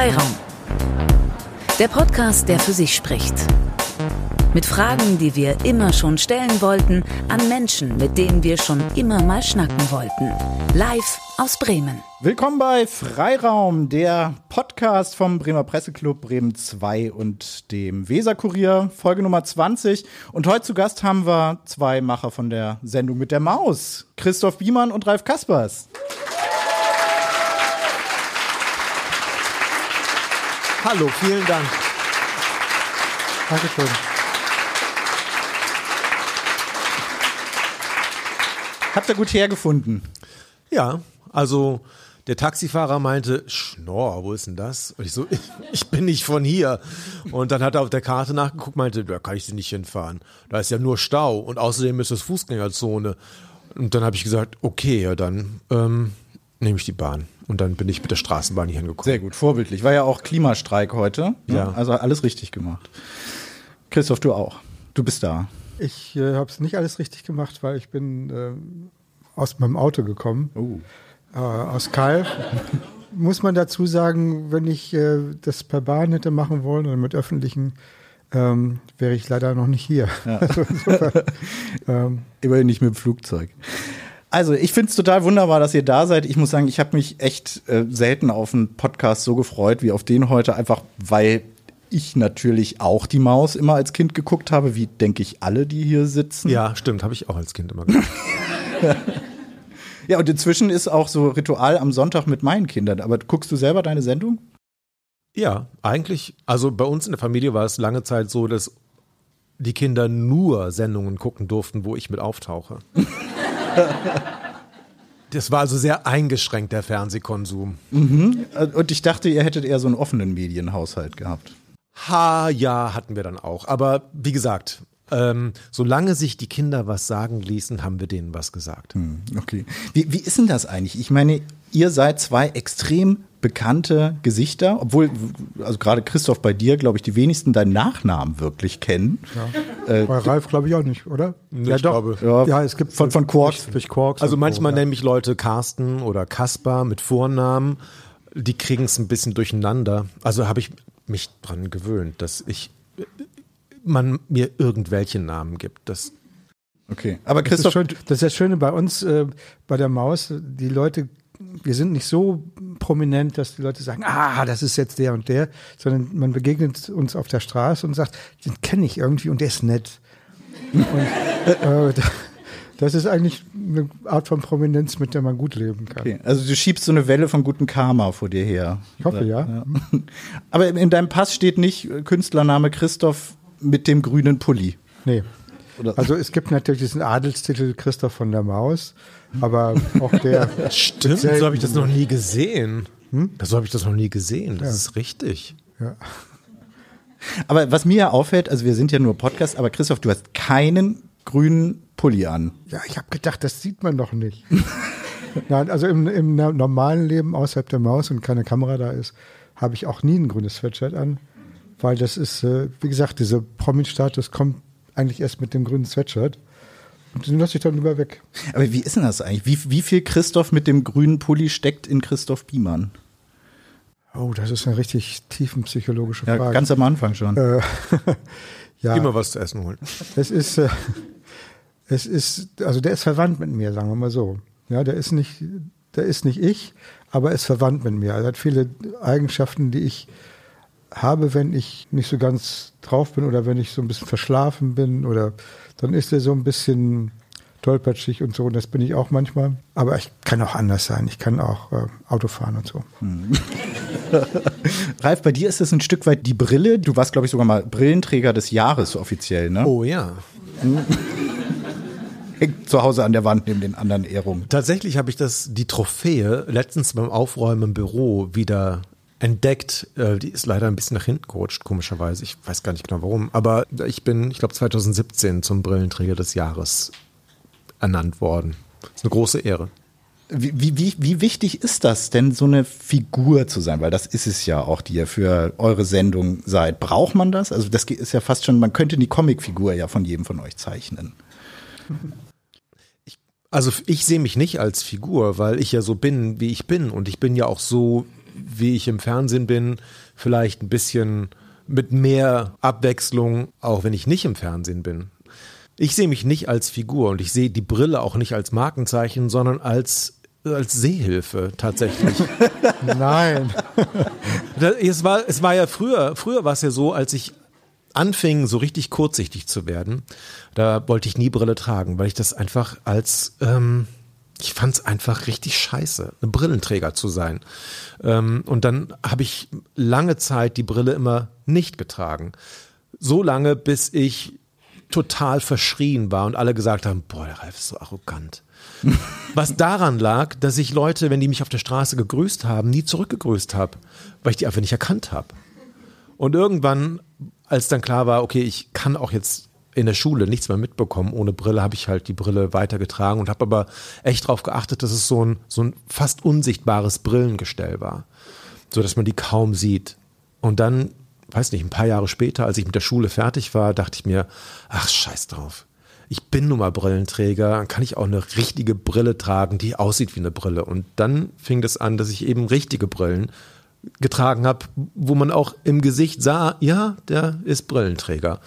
Freiraum. Der Podcast, der für sich spricht. Mit Fragen, die wir immer schon stellen wollten, an Menschen, mit denen wir schon immer mal schnacken wollten. Live aus Bremen. Willkommen bei Freiraum, der Podcast vom Bremer Presseclub Bremen 2 und dem Weserkurier, Folge Nummer 20. Und heute zu Gast haben wir zwei Macher von der Sendung mit der Maus, Christoph Biemann und Ralf Kaspers. Hallo, vielen Dank. Dankeschön. Habt ihr gut hergefunden? Ja, also der Taxifahrer meinte, Schnorr, wo ist denn das? Und ich so, ich bin nicht von hier. Und dann hat er auf der Karte nachgeguckt, meinte, da kann ich sie nicht hinfahren. Da ist ja nur Stau und außerdem ist das Fußgängerzone. Und dann habe ich gesagt, okay, ja dann ähm, nehme ich die Bahn. Und dann bin ich mit der Straßenbahn hier hingekommen. Sehr gut, vorbildlich. War ja auch Klimastreik heute. Ne? Ja. Also alles richtig gemacht. Christoph, du auch. Du bist da. Ich äh, habe es nicht alles richtig gemacht, weil ich bin äh, aus meinem Auto gekommen, Oh. äh, aus Kalf. Muss man dazu sagen, wenn ich äh, das per Bahn hätte machen wollen oder mit öffentlichen, ähm, wäre ich leider noch nicht hier. Also insofern, ähm, Immerhin nicht mit dem Flugzeug. Also, ich finde es total wunderbar, dass ihr da seid. Ich muss sagen, ich habe mich echt äh, selten auf einen Podcast so gefreut wie auf den heute, einfach weil ich natürlich auch die Maus immer als Kind geguckt habe, wie denke ich alle, die hier sitzen. Ja, stimmt, habe ich auch als Kind immer gemacht. Ja, und inzwischen ist auch so Ritual am Sonntag mit meinen Kindern. Aber guckst du selber deine Sendung? ja, eigentlich, also bei uns in der Familie war es lange Zeit so, dass die Kinder nur Sendungen gucken durften, wo ich mit auftauche. Das war also sehr eingeschränkt, der Fernsehkonsum. Äh, Und ich dachte, ihr hättet eher so einen offenen Medienhaushalt gehabt. Ha, ja, hatten wir dann auch. Aber wie gesagt, ähm, solange sich die Kinder was sagen ließen, haben wir denen was gesagt. Hm, Okay. Wie, wie ist denn das eigentlich? Ich meine, ihr seid zwei extrem bekannte Gesichter, obwohl, also gerade Christoph bei dir, glaube ich, die wenigsten deinen Nachnamen wirklich kennen. bei Ralf glaube ich auch nicht, oder? Nee, ich glaube- Ja, ja, es gibt von- von Quarks. durch, durch Quarks Also manchmal so, ja. nennen mich Leute Carsten oder Kaspar mit Vornamen. Die kriegen es ein bisschen durcheinander. Also habe ich mich dran gewöhnt, dass ich man mir irgendwelche Namen gibt. Das Okay. Aber Das ist, Christoph, schön, das ist das Schöne bei uns, äh, bei der Maus. Die Leute, wir sind nicht so prominent, dass die Leute sagen, ah, das ist jetzt der und der, sondern man begegnet uns auf der Straße und sagt, den kenne ich irgendwie und der ist nett. und äh, das ist eigentlich eine Art von Prominenz, mit der man gut leben kann. okay. also du schiebst so eine Welle von gutem Karma vor dir her. Ich hoffe, ja. Aber in in deinem Pass steht nicht äh, Künstlername Christoph mit dem grünen Pulli. Nee. Oder- Also es gibt natürlich diesen Adelstitel Christoph von der Maus, aber auch der stimmt. So habe ich das noch nie gesehen. So habe ich das noch nie gesehen. Das ist richtig. ja, Aber was mir ja auffällt, also wir sind ja nur Podcast, aber Christoph, du hast keinen grünen Pulli an. Ja, ich habe gedacht, das sieht man doch nicht. Nein, also im, im normalen Leben außerhalb der Maus und keine Kamera da ist, habe ich auch nie ein grünes Sweatshirt an, weil das ist, äh, wie gesagt, dieser Promi-Status kommt eigentlich erst mit dem grünen Sweatshirt den lasse ich dann lieber weg. Aber wie ist denn das eigentlich? Wie, wie viel Christoph mit dem grünen Pulli steckt in Christoph Biemann? Oh, das ist eine richtig tiefenpsychologische Ja, Frage. ganz am Anfang schon. äh, ja, Immer was zu essen holen. es ist, äh, es ist, also der ist verwandt mit mir, sagen wir mal so. Ja, der ist nicht, der ist nicht ich, aber er ist verwandt mit mir. Er hat viele Eigenschaften, die ich habe, wenn ich nicht so ganz drauf bin oder wenn ich so ein bisschen verschlafen bin oder dann ist er so ein bisschen tollpatschig und so. Und das bin ich auch manchmal. Aber ich kann auch anders sein. Ich kann auch äh, Auto fahren und so. Ralf, bei dir ist es ein Stück weit die Brille. Du warst, glaube ich, sogar mal Brillenträger des Jahres offiziell, ne? Oh ja. Hängt zu Hause an der Wand neben den anderen Ehrungen. Tatsächlich habe ich das, die Trophäe letztens beim Aufräumen im Büro wieder entdeckt. Äh, Die ist leider ein bisschen nach hinten gerutscht, komischerweise. Ich weiß gar nicht genau warum. Aber ich bin, ich glaube, 2017 zum Brillenträger des Jahres ernannt worden. Das ist eine große Ehre. Wie, wie, wie, wie wichtig ist das denn, so eine Figur zu sein? Weil das ist es ja auch, die ihr für eure Sendung seid. Braucht man das? Also das ist ja fast schon, man könnte die Comicfigur ja von jedem von euch zeichnen. Also ich sehe mich nicht als Figur, weil ich ja so bin, wie ich bin. Und ich bin ja auch so, wie ich im Fernsehen bin, vielleicht ein bisschen mit mehr Abwechslung, auch wenn ich nicht im Fernsehen bin. Ich sehe mich nicht als Figur und ich sehe die Brille auch nicht als Markenzeichen, sondern als als Sehhilfe tatsächlich. Nein. es war es war ja früher, früher war es ja so, als ich anfing, so richtig kurzsichtig zu werden, da wollte ich nie Brille tragen, weil ich das einfach als ähm, ich fand es einfach richtig scheiße, ein Brillenträger zu sein. Ähm, und dann habe ich lange Zeit die Brille immer nicht getragen. So lange, bis ich total verschrien war und alle gesagt haben, boah, der Ralf ist so arrogant. Was daran lag, dass ich Leute, wenn die mich auf der Straße gegrüßt haben, nie zurückgegrüßt habe, weil ich die einfach nicht erkannt habe. Und irgendwann, als dann klar war, okay, ich kann auch jetzt in der Schule nichts mehr mitbekommen. Ohne Brille habe ich halt die Brille weitergetragen und habe aber echt darauf geachtet, dass es so ein, so ein fast unsichtbares Brillengestell war, so dass man die kaum sieht. Und dann, weiß nicht, ein paar Jahre später, als ich mit der Schule fertig war, dachte ich mir, ach scheiß drauf. Ich bin nun mal Brillenträger, dann kann ich auch eine richtige Brille tragen, die aussieht wie eine Brille. Und dann fing das an, dass ich eben richtige Brillen getragen habe, wo man auch im Gesicht sah, ja, der ist Brillenträger.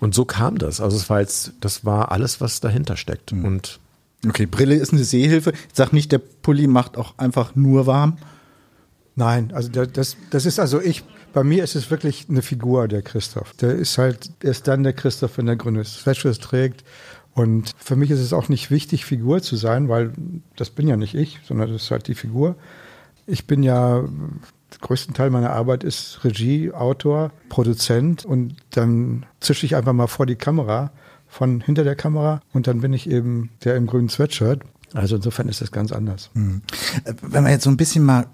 Und so kam das. Also es war jetzt, das war alles, was dahinter steckt. Mhm. Und okay, Brille ist eine Sehhilfe. Ich sag nicht, der Pulli macht auch einfach nur warm. Nein, also das, das ist also ich, bei mir ist es wirklich eine Figur, der Christoph. Der ist halt erst dann der Christoph, wenn der grüne Sweatshirt trägt. Und für mich ist es auch nicht wichtig, Figur zu sein, weil das bin ja nicht ich, sondern das ist halt die Figur. Ich bin ja größten Teil meiner Arbeit ist Regie, Autor, Produzent und dann zische ich einfach mal vor die Kamera, von hinter der Kamera und dann bin ich eben der im grünen Sweatshirt. Also insofern ist das ganz anders. Mhm. Wenn wir jetzt so ein bisschen mal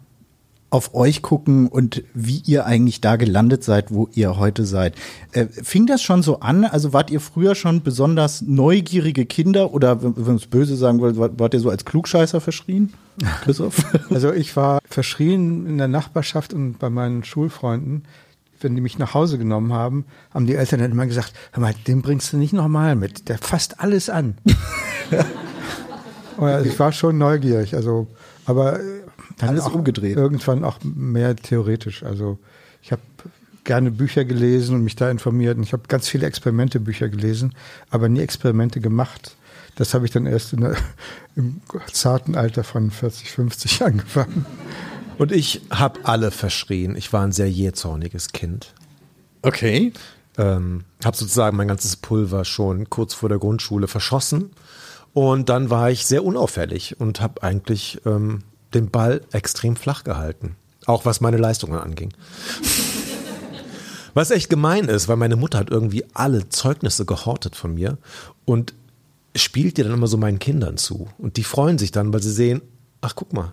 auf euch gucken und wie ihr eigentlich da gelandet seid, wo ihr heute seid. Äh, fing das schon so an? Also wart ihr früher schon besonders neugierige Kinder oder, wenn man es böse sagen wollt, wart ihr so als Klugscheißer verschrien? Christoph? Also ich war verschrien in der Nachbarschaft und bei meinen Schulfreunden. Wenn die mich nach Hause genommen haben, haben die Eltern dann immer gesagt, hör mal, den bringst du nicht nochmal mit. Der fasst alles an. also ich war schon neugierig, also, aber dann Alles umgedreht. Irgendwann auch mehr theoretisch. Also ich habe gerne Bücher gelesen und mich da informiert. Und ich habe ganz viele Experimentebücher gelesen, aber nie Experimente gemacht. Das habe ich dann erst der, im zarten Alter von 40, 50 angefangen. Und ich habe alle verschrien. Ich war ein sehr jähzorniges Kind. Okay. Ähm, habe sozusagen mein ganzes Pulver schon kurz vor der Grundschule verschossen. Und dann war ich sehr unauffällig und habe eigentlich ähm, den Ball extrem flach gehalten. Auch was meine Leistungen anging. Was echt gemein ist, weil meine Mutter hat irgendwie alle Zeugnisse gehortet von mir und spielt dir dann immer so meinen Kindern zu. Und die freuen sich dann, weil sie sehen, ach guck mal,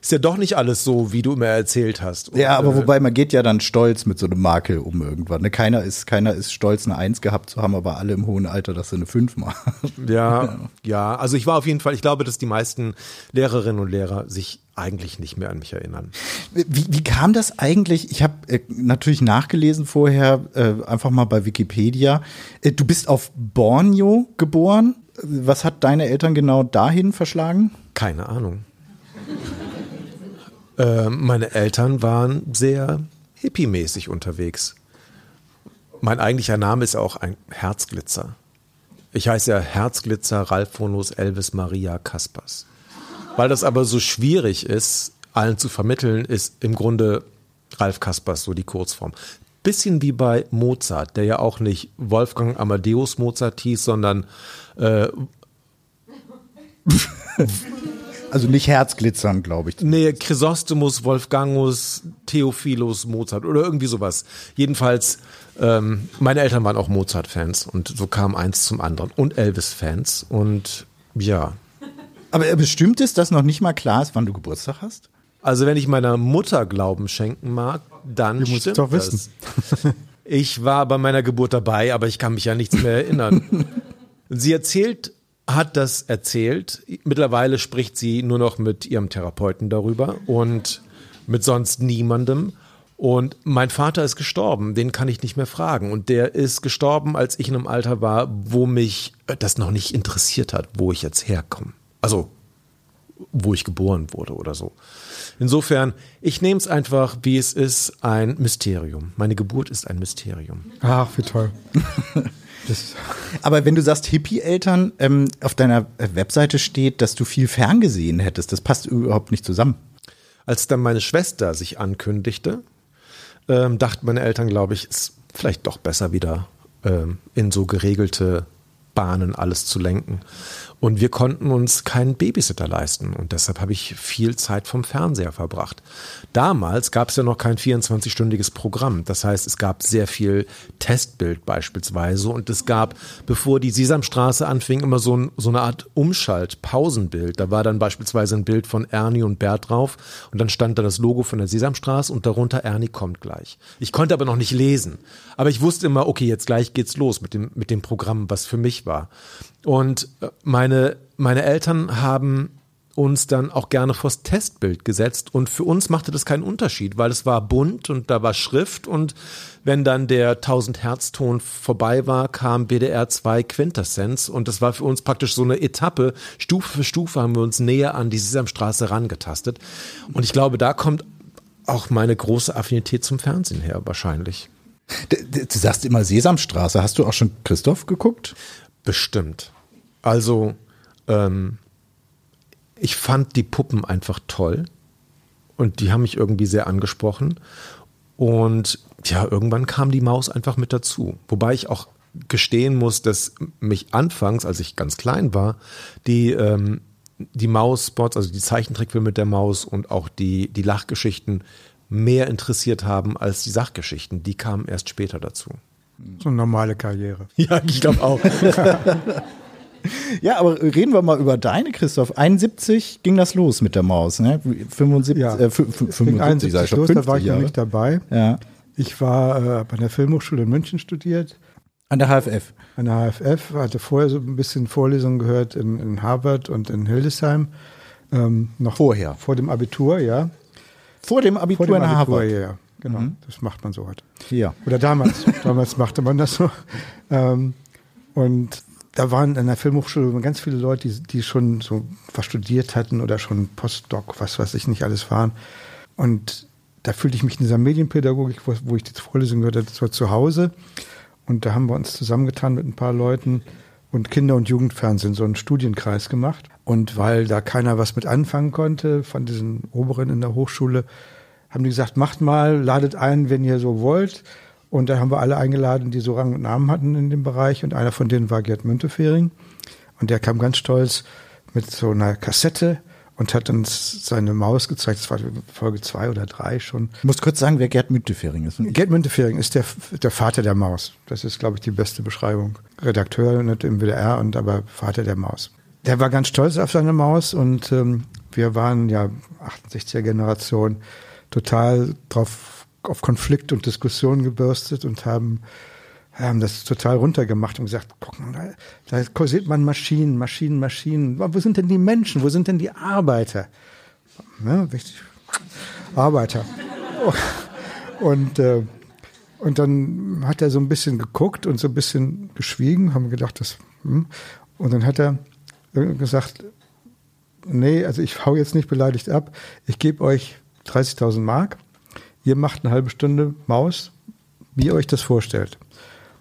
ist ja doch nicht alles so, wie du immer erzählt hast. Und, ja, aber äh, wobei man geht ja dann stolz mit so einem Makel um irgendwann. Ne? Keiner ist, keiner ist stolz, eine Eins gehabt zu haben, aber alle im hohen Alter, dass sie eine Fünf machen. Ja, ja. Also ich war auf jeden Fall, ich glaube, dass die meisten Lehrerinnen und Lehrer sich eigentlich nicht mehr an mich erinnern. Wie, wie kam das eigentlich? Ich habe äh, natürlich nachgelesen vorher, äh, einfach mal bei Wikipedia. Äh, du bist auf Borneo geboren. Was hat deine Eltern genau dahin verschlagen? Keine Ahnung. Äh, meine Eltern waren sehr hippie-mäßig unterwegs. Mein eigentlicher Name ist auch ein Herzglitzer. Ich heiße ja Herzglitzer Ralphonus Elvis Maria Kaspers. Weil das aber so schwierig ist, allen zu vermitteln, ist im Grunde Ralf Kaspers so die Kurzform. Bisschen wie bei Mozart, der ja auch nicht Wolfgang Amadeus Mozart hieß, sondern äh, Also nicht Herzglitzern, glaube ich. Nee, Chrysostomus, Wolfgangus, Theophilus, Mozart oder irgendwie sowas. Jedenfalls, ähm, meine Eltern waren auch Mozart-Fans und so kam eins zum anderen. Und Elvis-Fans und ja. Aber bestimmt ist, dass noch nicht mal klar ist, wann du Geburtstag hast? Also wenn ich meiner Mutter Glauben schenken mag, dann du musst es doch wissen. Ich war bei meiner Geburt dabei, aber ich kann mich ja nichts mehr erinnern. Sie erzählt hat das erzählt. Mittlerweile spricht sie nur noch mit ihrem Therapeuten darüber und mit sonst niemandem. Und mein Vater ist gestorben, den kann ich nicht mehr fragen. Und der ist gestorben, als ich in einem Alter war, wo mich das noch nicht interessiert hat, wo ich jetzt herkomme. Also wo ich geboren wurde oder so. Insofern, ich nehme es einfach, wie es ist, ein Mysterium. Meine Geburt ist ein Mysterium. Ach, wie toll. Das Aber wenn du sagst Hippie-Eltern, ähm, auf deiner Webseite steht, dass du viel ferngesehen hättest. Das passt überhaupt nicht zusammen. Als dann meine Schwester sich ankündigte, ähm, dachten meine Eltern, glaube ich, ist vielleicht doch besser wieder ähm, in so geregelte Bahnen alles zu lenken. Und wir konnten uns keinen Babysitter leisten. Und deshalb habe ich viel Zeit vom Fernseher verbracht. Damals gab es ja noch kein 24-stündiges Programm. Das heißt, es gab sehr viel Testbild beispielsweise. Und es gab, bevor die Sesamstraße anfing, immer so, ein, so eine Art Umschalt-Pausenbild. Da war dann beispielsweise ein Bild von Ernie und Bert drauf. Und dann stand da das Logo von der Sesamstraße und darunter Ernie kommt gleich. Ich konnte aber noch nicht lesen. Aber ich wusste immer, okay, jetzt gleich geht's los mit dem, mit dem Programm, was für mich war. Und äh, meine, meine Eltern haben uns dann auch gerne vors Testbild gesetzt und für uns machte das keinen Unterschied, weil es war bunt und da war Schrift und wenn dann der 1000 Hertz Ton vorbei war, kam BDR 2 Quintessenz und das war für uns praktisch so eine Etappe. Stufe für Stufe haben wir uns näher an die Sesamstraße rangetastet und ich glaube, da kommt auch meine große Affinität zum Fernsehen her wahrscheinlich. Du, du sagst immer Sesamstraße. Hast du auch schon Christoph geguckt? Bestimmt. Also, ähm, ich fand die Puppen einfach toll und die haben mich irgendwie sehr angesprochen. Und ja, irgendwann kam die Maus einfach mit dazu. Wobei ich auch gestehen muss, dass mich anfangs, als ich ganz klein war, die, ähm, die Maus-Spots, also die Zeichentrickfilme mit der Maus und auch die, die Lachgeschichten mehr interessiert haben als die Sachgeschichten. Die kamen erst später dazu. So eine normale Karriere. Ja, ich glaube auch. Ja, aber reden wir mal über deine, Christoph. 71 ging das los mit der Maus, ne? 75, Ja, äh, 75 71 sag ich schon, los, da war ich noch Jahre. nicht dabei. Ja. Ich war äh, an der Filmhochschule in München studiert, An der HFF. an der HFF, hatte vorher so ein bisschen Vorlesungen gehört in, in Harvard und in Hildesheim. Ähm, noch Vorher. Vor dem Abitur, ja. Vor dem Abitur Vor dem in Abitur, Harvard. ja, Genau, das macht man so heute. Ja. Oder damals, damals machte man das so. Ähm, und da waren in der Filmhochschule ganz viele Leute, die, die schon so was studiert hatten oder schon Postdoc, was weiß ich nicht alles waren. Und da fühlte ich mich in dieser Medienpädagogik, wo, wo ich die Vorlesung gehört habe, zu Hause. Und da haben wir uns zusammengetan mit ein paar Leuten und Kinder- und Jugendfernsehen, so einen Studienkreis gemacht. Und weil da keiner was mit anfangen konnte von diesen Oberen in der Hochschule, haben die gesagt, macht mal, ladet ein, wenn ihr so wollt. Und da haben wir alle eingeladen, die so Rang und Namen hatten in dem Bereich. Und einer von denen war Gerd Müntefering. Und der kam ganz stolz mit so einer Kassette und hat uns seine Maus gezeigt. Das war Folge zwei oder drei schon. Ich muss kurz sagen, wer Gerd Müntefering ist. Gerd Müntefering ist der, der Vater der Maus. Das ist, glaube ich, die beste Beschreibung. Redakteur nicht im WDR und aber Vater der Maus. Der war ganz stolz auf seine Maus und ähm, wir waren ja 68er Generation total drauf auf Konflikt und Diskussion gebürstet und haben haben das total runtergemacht und gesagt, guck mal, da, sieht man Maschinen, Maschinen, Maschinen. Wo sind denn die Menschen? Wo sind denn die Arbeiter? Ne, richtig. Arbeiter. Und, äh, und dann hat er so ein bisschen geguckt und so ein bisschen geschwiegen, haben gedacht, das, hm. und dann hat er gesagt, nee, also ich hau jetzt nicht beleidigt ab, ich gebe euch 30.000 Mark, ihr macht eine halbe Stunde Maus, wie ihr euch das vorstellt.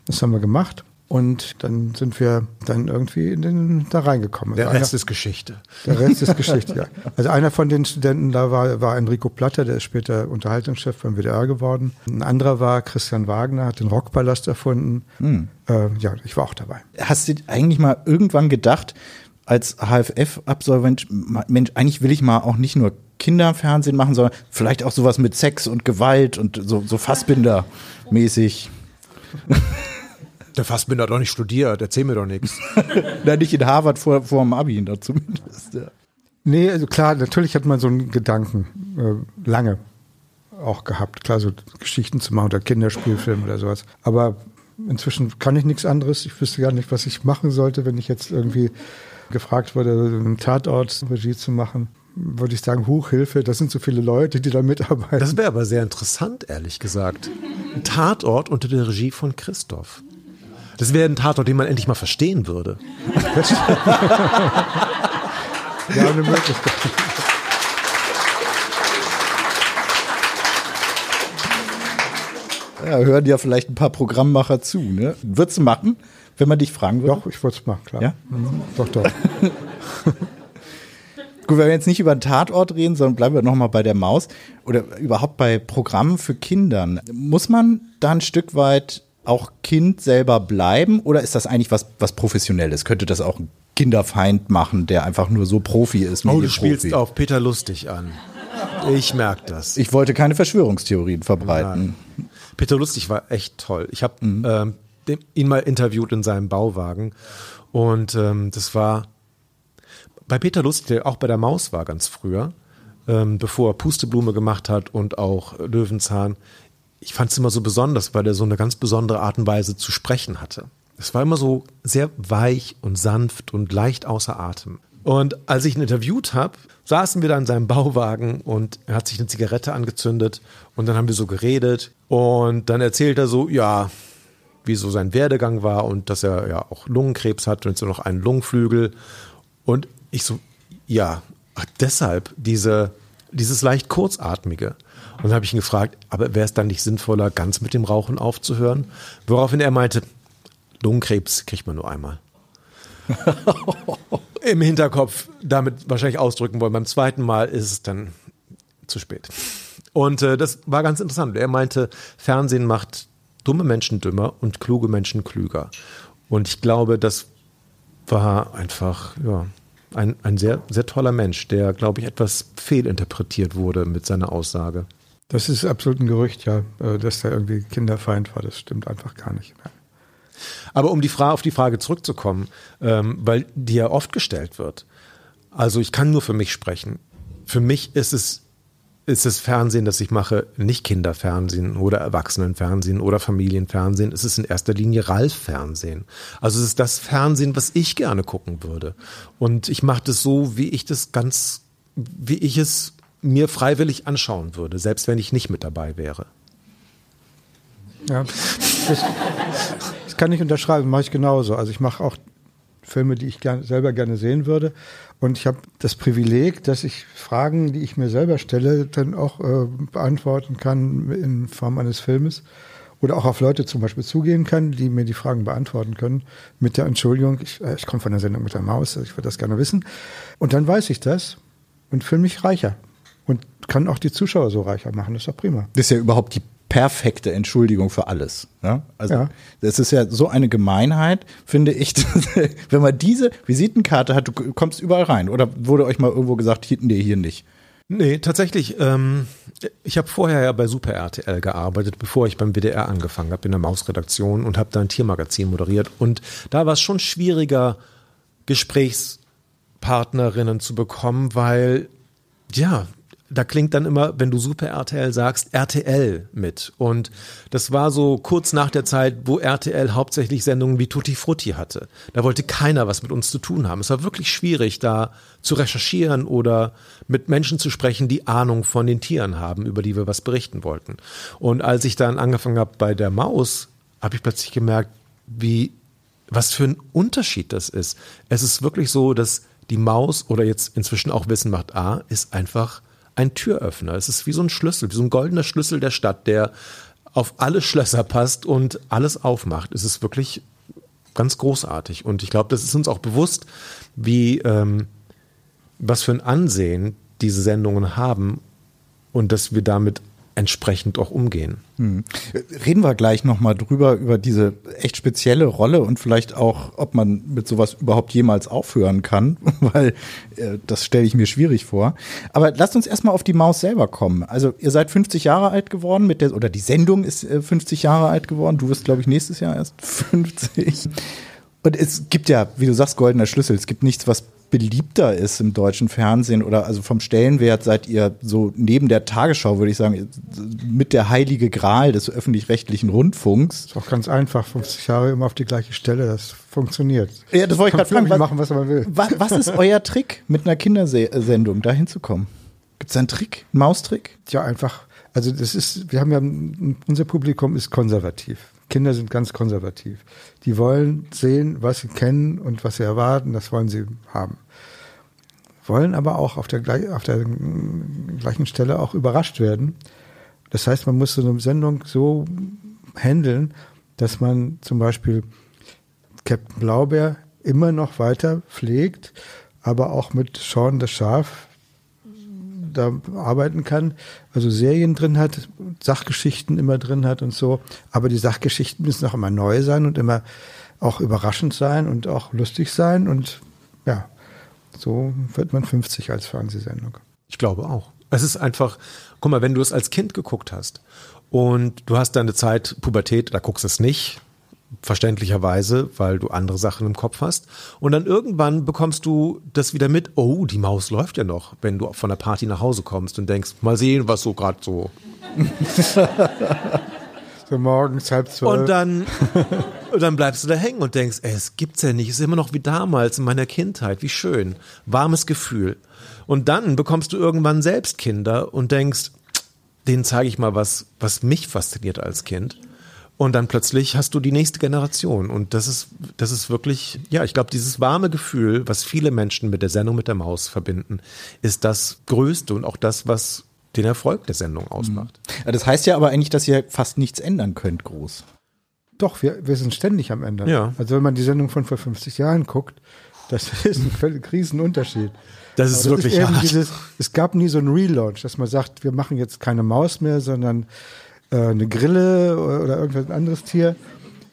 Das haben wir gemacht. Und dann sind wir dann irgendwie in den, da reingekommen. Der Also Rest einer- ist Geschichte. der Rest ist Geschichte, ja. Also einer von den Studenten da war, war Enrico Platter, der ist später Unterhaltungschef beim WDR geworden. Ein anderer war Christian Wagner, hat den Rockpalast erfunden. Äh, ja, ich war auch dabei. Hast du eigentlich mal irgendwann gedacht, als HFF-Absolvent, Mensch, eigentlich will ich mal auch nicht nur Kinderfernsehen machen, sondern vielleicht auch sowas mit Sex und Gewalt und so, so Fassbinder-mäßig. Der Fassbinder hat doch nicht studiert, erzähl mir doch nichts. Na, nicht in Harvard vor, vor dem Abi, da zumindest. Ja. Nee, also klar, natürlich hat man so einen Gedanken äh, lange auch gehabt, klar, so Geschichten zu machen oder Kinderspielfilme oder sowas. Aber inzwischen kann ich nichts anderes. Ich wüsste gar nicht, was ich machen sollte, wenn ich jetzt irgendwie gefragt wurde, einen Tatort Regie zu machen. Würde ich sagen, Huch, Hilfe, das sind so viele Leute, die da mitarbeiten. Das wäre aber sehr interessant, ehrlich gesagt. Ein Tatort unter der Regie von Christoph. Das wäre ein Tatort, den man endlich mal verstehen würde. Ja, eine Möglichkeit. Ja, hören ja vielleicht ein paar Programmmacher zu. Ne? Würdest du machen, wenn man dich fragen würde? Doch, ich wollte es machen, klar. Ja? Mhm. Doch, doch. Gut, wenn wir jetzt nicht über einen Tatort reden, sondern bleiben wir nochmal bei der Maus oder überhaupt bei Programmen für Kindern. Muss man da ein Stück weit auch Kind selber bleiben oder ist das eigentlich was, was Professionelles? Könnte das auch ein Kinderfeind machen, der einfach nur so Profi ist? Oh, du spielst auf Peter Lustig an. Ich merke das. Ich wollte keine Verschwörungstheorien verbreiten. Peter Lustig war echt toll. Ich habe ähm, den- ihn mal interviewt in seinem Bauwagen und ähm, das war bei Peter Lustig, der auch bei der Maus war ganz früher, ähm, bevor er Pusteblume gemacht hat und auch Löwenzahn. Ich fand es immer so besonders, weil er so eine ganz besondere Art und Weise zu sprechen hatte. Es war immer so sehr weich und sanft und leicht außer Atem. Und als ich ihn interviewt habe, saßen wir da in seinem Bauwagen und er hat sich eine Zigarette angezündet und dann haben wir so geredet und dann erzählt er so, ja, wie so sein Werdegang war und dass er ja auch Lungenkrebs hat und jetzt nur noch einen Lungenflügel. Und ich so, ja, ach, deshalb diese, dieses leicht kurzatmige. Und dann habe ich ihn gefragt, aber wäre es dann nicht sinnvoller, ganz mit dem Rauchen aufzuhören? Woraufhin er meinte, Lungenkrebs kriegt man nur einmal. Im Hinterkopf damit wahrscheinlich ausdrücken wollen. Beim zweiten Mal ist es dann zu spät. Und äh, das war ganz interessant. Er meinte, Fernsehen macht dumme Menschen dümmer und kluge Menschen klüger. Und ich glaube, das war einfach ja, ein, ein sehr, sehr toller Mensch, der, glaube ich, etwas fehlinterpretiert wurde mit seiner Aussage. Das ist absolut ein Gerücht, ja, äh, dass der irgendwie Kinderfeind war. Das stimmt einfach gar nicht. Aber um die Frage, auf die Frage zurückzukommen, ähm, weil die ja oft gestellt wird. Also ich kann nur für mich sprechen. Für mich ist es ist das Fernsehen, das ich mache, nicht Kinderfernsehen oder Erwachsenenfernsehen oder Familienfernsehen. Es ist in erster Linie Ralf-Fernsehen. Also es ist das Fernsehen, was ich gerne gucken würde. Und ich mache das so, wie ich das ganz, wie ich es mir freiwillig anschauen würde, selbst wenn ich nicht mit dabei wäre. Ja, das, das kann ich unterschreiben, mache ich genauso. Also ich mache auch Filme, die ich gern, selber gerne sehen würde. Und ich habe das Privileg, dass ich Fragen, die ich mir selber stelle, dann auch äh, beantworten kann in Form eines Filmes. Oder auch auf Leute zum Beispiel zugehen kann, die mir die Fragen beantworten können. Mit der Entschuldigung, ich, äh, ich komme von der Sendung mit der Maus, ich würde das gerne wissen. Und dann weiß ich das und fühle mich reicher. Und kann auch die Zuschauer so reicher machen. Das ist doch prima. Das ist ja überhaupt die perfekte Entschuldigung für alles. Ne? Also Ja. das ist ja so eine Gemeinheit, finde ich, wenn man diese Visitenkarte hat, du kommst überall rein. Oder wurde euch mal irgendwo gesagt, hier, nee, hier nicht? Nee, tatsächlich. Ähm, ich habe vorher ja bei Super RTL gearbeitet, bevor ich beim WDR angefangen habe in der Mausredaktion und habe da ein Tiermagazin moderiert. Und da war es schon schwieriger, Gesprächspartnerinnen zu bekommen, weil ja, da klingt dann immer, wenn du Super RTL sagst, RTL mit. Und das war so kurz nach der Zeit, wo RTL hauptsächlich Sendungen wie Tutti Frutti hatte. Da wollte keiner was mit uns zu tun haben. Es war wirklich schwierig, da zu recherchieren oder mit Menschen zu sprechen, die Ahnung von den Tieren haben, über die wir was berichten wollten. Und als ich dann angefangen habe bei der Maus, habe ich plötzlich gemerkt, wie was für ein Unterschied das ist. Es ist wirklich so, dass die Maus oder jetzt inzwischen auch Wissen macht A ist einfach ein Türöffner. Es ist wie so ein Schlüssel, wie so ein goldener Schlüssel der Stadt, der auf alle Schlösser passt und alles aufmacht. Es ist wirklich ganz großartig. Und ich glaube, das ist uns auch bewusst, wie ähm, was für ein Ansehen diese Sendungen haben und dass wir damit entsprechend auch umgehen. Reden wir gleich nochmal drüber, über diese echt spezielle Rolle und vielleicht auch, ob man mit sowas überhaupt jemals aufhören kann, weil äh, das stelle ich mir schwierig vor. Aber lasst uns erstmal auf die Maus selber kommen. Also ihr seid 50 Jahre alt geworden mit der, oder die Sendung ist äh, 50 Jahre alt geworden. Du wirst, glaube ich, nächstes Jahr erst 50. Und es gibt ja, wie du sagst, goldener Schlüssel. Es gibt nichts, was beliebter ist im deutschen Fernsehen oder also vom Stellenwert seid ihr so neben der Tagesschau, würde ich sagen, mit der heilige Gral des öffentlich-rechtlichen Rundfunks. Ist auch ganz einfach, 50 Jahre immer auf die gleiche Stelle, das funktioniert. Ja, das wollte ich gerade fragen. machen, was man will. Was, was ist euer Trick, mit einer Kindersendung da hinzukommen? Gibt es einen Trick, einen Maustrick? Ja, einfach, also das ist, wir haben ja, unser Publikum ist konservativ. Kinder sind ganz konservativ. Die wollen sehen, was sie kennen und was sie erwarten, das wollen sie haben. wollen aber auch auf der, auf der mm, gleichen Stelle auch überrascht werden. Das heißt, man muss so eine Sendung so handeln, dass man zum Beispiel Captain Blaubeer immer noch weiter pflegt, aber auch mit Sean das Schaf da arbeiten kann, also Serien drin hat, Sachgeschichten immer drin hat und so. Aber die Sachgeschichten müssen auch immer neu sein und immer auch überraschend sein und auch lustig sein. Und ja, so wird man 50 als Fernsehsendung. Ich glaube auch. Es ist einfach, guck mal, wenn du es als Kind geguckt hast und du hast deine Zeit Pubertät, da guckst du es nicht, verständlicherweise, weil du andere Sachen im Kopf hast. Und dann irgendwann bekommst du das wieder mit, oh, die Maus läuft ja noch, wenn du von der Party nach Hause kommst und denkst, mal sehen, was so gerade so. So morgens halb zwölf. Und dann, und dann bleibst du da hängen und denkst, ey, es gibt's ja nicht, es ist immer noch wie damals in meiner Kindheit, wie schön, warmes Gefühl. Und dann bekommst du irgendwann selbst Kinder und denkst, denen zeige ich mal was, was mich fasziniert als Kind. Und dann plötzlich hast du die nächste Generation. Und das ist, das ist wirklich, ja, ich glaube, dieses warme Gefühl, was viele Menschen mit der Sendung mit der Maus verbinden, ist das Größte und auch das, was den Erfolg der Sendung ausmacht. Ja, Das heißt ja aber eigentlich, dass ihr fast nichts ändern könnt, groß. Doch, wir, wir sind ständig am Ende. Ja. Also wenn man die Sendung von vor 50 Jahren guckt, das ist ein völlig Riesenunterschied. Das ist Aber wirklich hart. Dieses, es gab nie so einen Relaunch, dass man sagt, wir machen jetzt keine Maus mehr, sondern äh, eine Grille oder, irgendwas anderes Tier.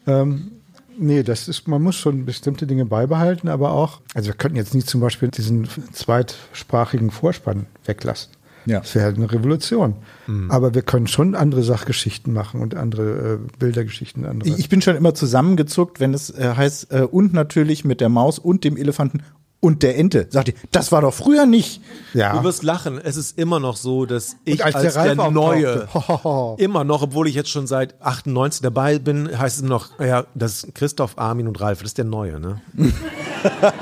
Ähm, nee, das ist, man muss schon bestimmte Dinge beibehalten, aber auch, also wir könnten jetzt nie zum Beispiel diesen zweitsprachigen Vorspann weglassen. Ja. Das wäre halt eine Revolution. Aber wir können schon andere Sachgeschichten machen und andere äh, Bildergeschichten, andere. Ich ich bin schon immer zusammengezuckt, wenn es äh, heißt, äh, und natürlich mit der Maus und dem Elefanten und der Ente. Sagt ihr, das war doch früher nicht. ja. Du wirst lachen. Es ist immer noch so, dass ich als als, der der. Neue immer noch, obwohl ich jetzt schon seit 98 dabei bin, heißt es noch, ja, das ist Christoph, Armin und Ralf, das ist der Neue, ne?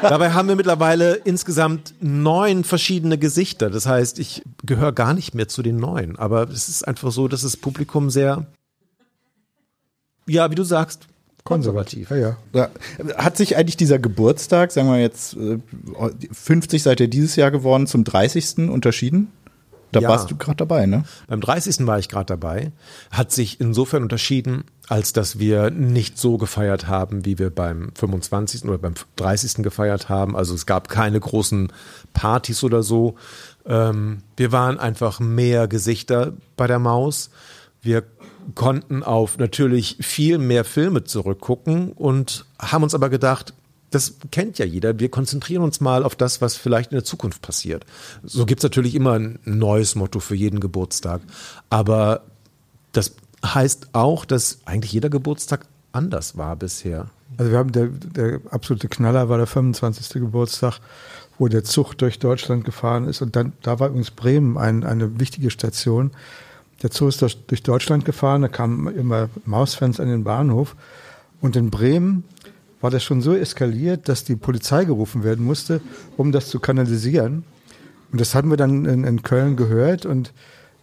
Dabei haben wir mittlerweile insgesamt neun verschiedene Gesichter. Das heißt, ich gehöre gar nicht mehr zu den Neuen. Aber es ist einfach so, dass das Publikum sehr, ja, wie du sagst, konservativ. Ja, ja. Hat sich eigentlich dieser Geburtstag, sagen wir jetzt, äh, 50 seid ihr dieses Jahr geworden, zum 30. unterschieden? Da Ja. warst du gerade dabei, ne? Beim 30. war ich gerade dabei. Hat sich insofern unterschieden, als dass wir nicht so gefeiert haben, wie wir beim 25. oder beim 30. gefeiert haben. Also es gab keine großen Partys oder so. Ähm, wir waren einfach mehr Gesichter bei der Maus. Wir konnten auf natürlich viel mehr Filme zurückgucken und haben uns aber gedacht, das kennt ja jeder. Wir konzentrieren uns mal auf das, was vielleicht in der Zukunft passiert. So gibt's natürlich immer ein neues Motto für jeden Geburtstag. Aber das heißt auch, dass eigentlich jeder Geburtstag anders war bisher. Also wir haben der, der absolute Knaller war der 25. Geburtstag, wo der Zug durch Deutschland gefahren ist und dann da war übrigens Bremen ein, eine wichtige Station. Der Zug ist durch, durch Deutschland gefahren, da kamen immer Mausfans an den Bahnhof und in Bremen war das schon so eskaliert, dass die Polizei gerufen werden musste, um das zu kanalisieren. Und das haben wir dann in, in Köln gehört und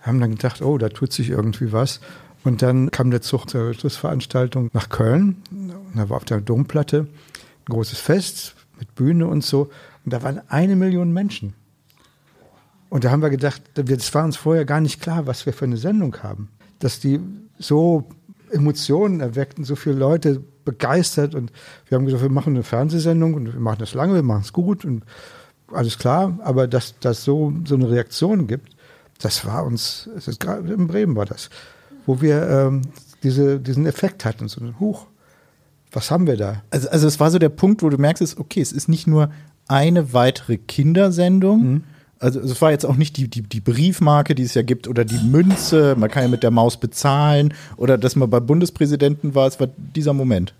haben dann gedacht, oh, da tut sich irgendwie was. Und dann kam der Zug zur Schlussveranstaltung nach Köln. Und da war auf der Domplatte ein großes Fest mit Bühne und so. Und da waren eine Million Menschen. Und da haben wir gedacht, das war uns vorher gar nicht klar, was wir für eine Sendung haben. Dass die so Emotionen erweckten, so viele Leute begeistert. Und wir haben gesagt, wir machen eine Fernsehsendung und wir machen das lange, wir machen es gut und alles klar. Aber dass das so, so eine Reaktion gibt, das war uns, es ist gerade in Bremen war das, wo wir ähm, diese, diesen Effekt hatten. So, huch, was haben wir da? Also, also es war so der Punkt, wo du merkst, okay, es ist nicht nur eine weitere Kindersendung. Also es war jetzt auch nicht die, die, die Briefmarke, die es ja gibt, oder die Münze, man kann ja mit der Maus bezahlen, oder dass man bei Bundespräsidenten war, es war dieser Moment.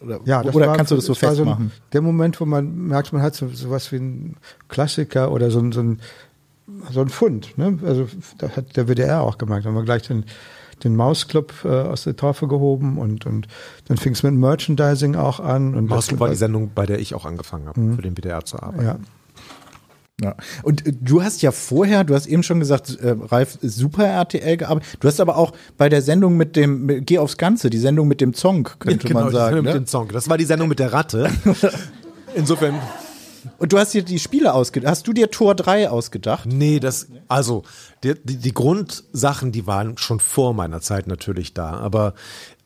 Oder, Ja, das oder war- kannst du das so festmachen? der Moment, wo man merkt, man hat so sowas wie einen Klassiker oder so, ein- so, ein, so ein Fund. Ne? Also das hat der WDR auch gemacht. Da haben wir gleich den, den Mausclub äh, aus der Taufe gehoben und, und dann fing es mit Merchandising auch an. Und Mausclub war die Sendung, bei der ich auch angefangen habe, für den WDR zu arbeiten. Ja. Ja. Und äh, du hast ja vorher, du hast eben schon gesagt, äh, Ralf, Super RTL gearbeitet. Du hast aber auch bei der Sendung mit dem, mit, Geh aufs Ganze, die Sendung mit dem Song, könnte genau, man die sagen. Sendung mit Ne? dem Song. Das war die Sendung mit der Ratte. Insofern, Und du hast dir die Spiele ausgedacht. Hast du dir Tor 3 ausgedacht? Nee, das, also, die, die, die Grundsachen, die waren schon vor meiner Zeit natürlich da. Aber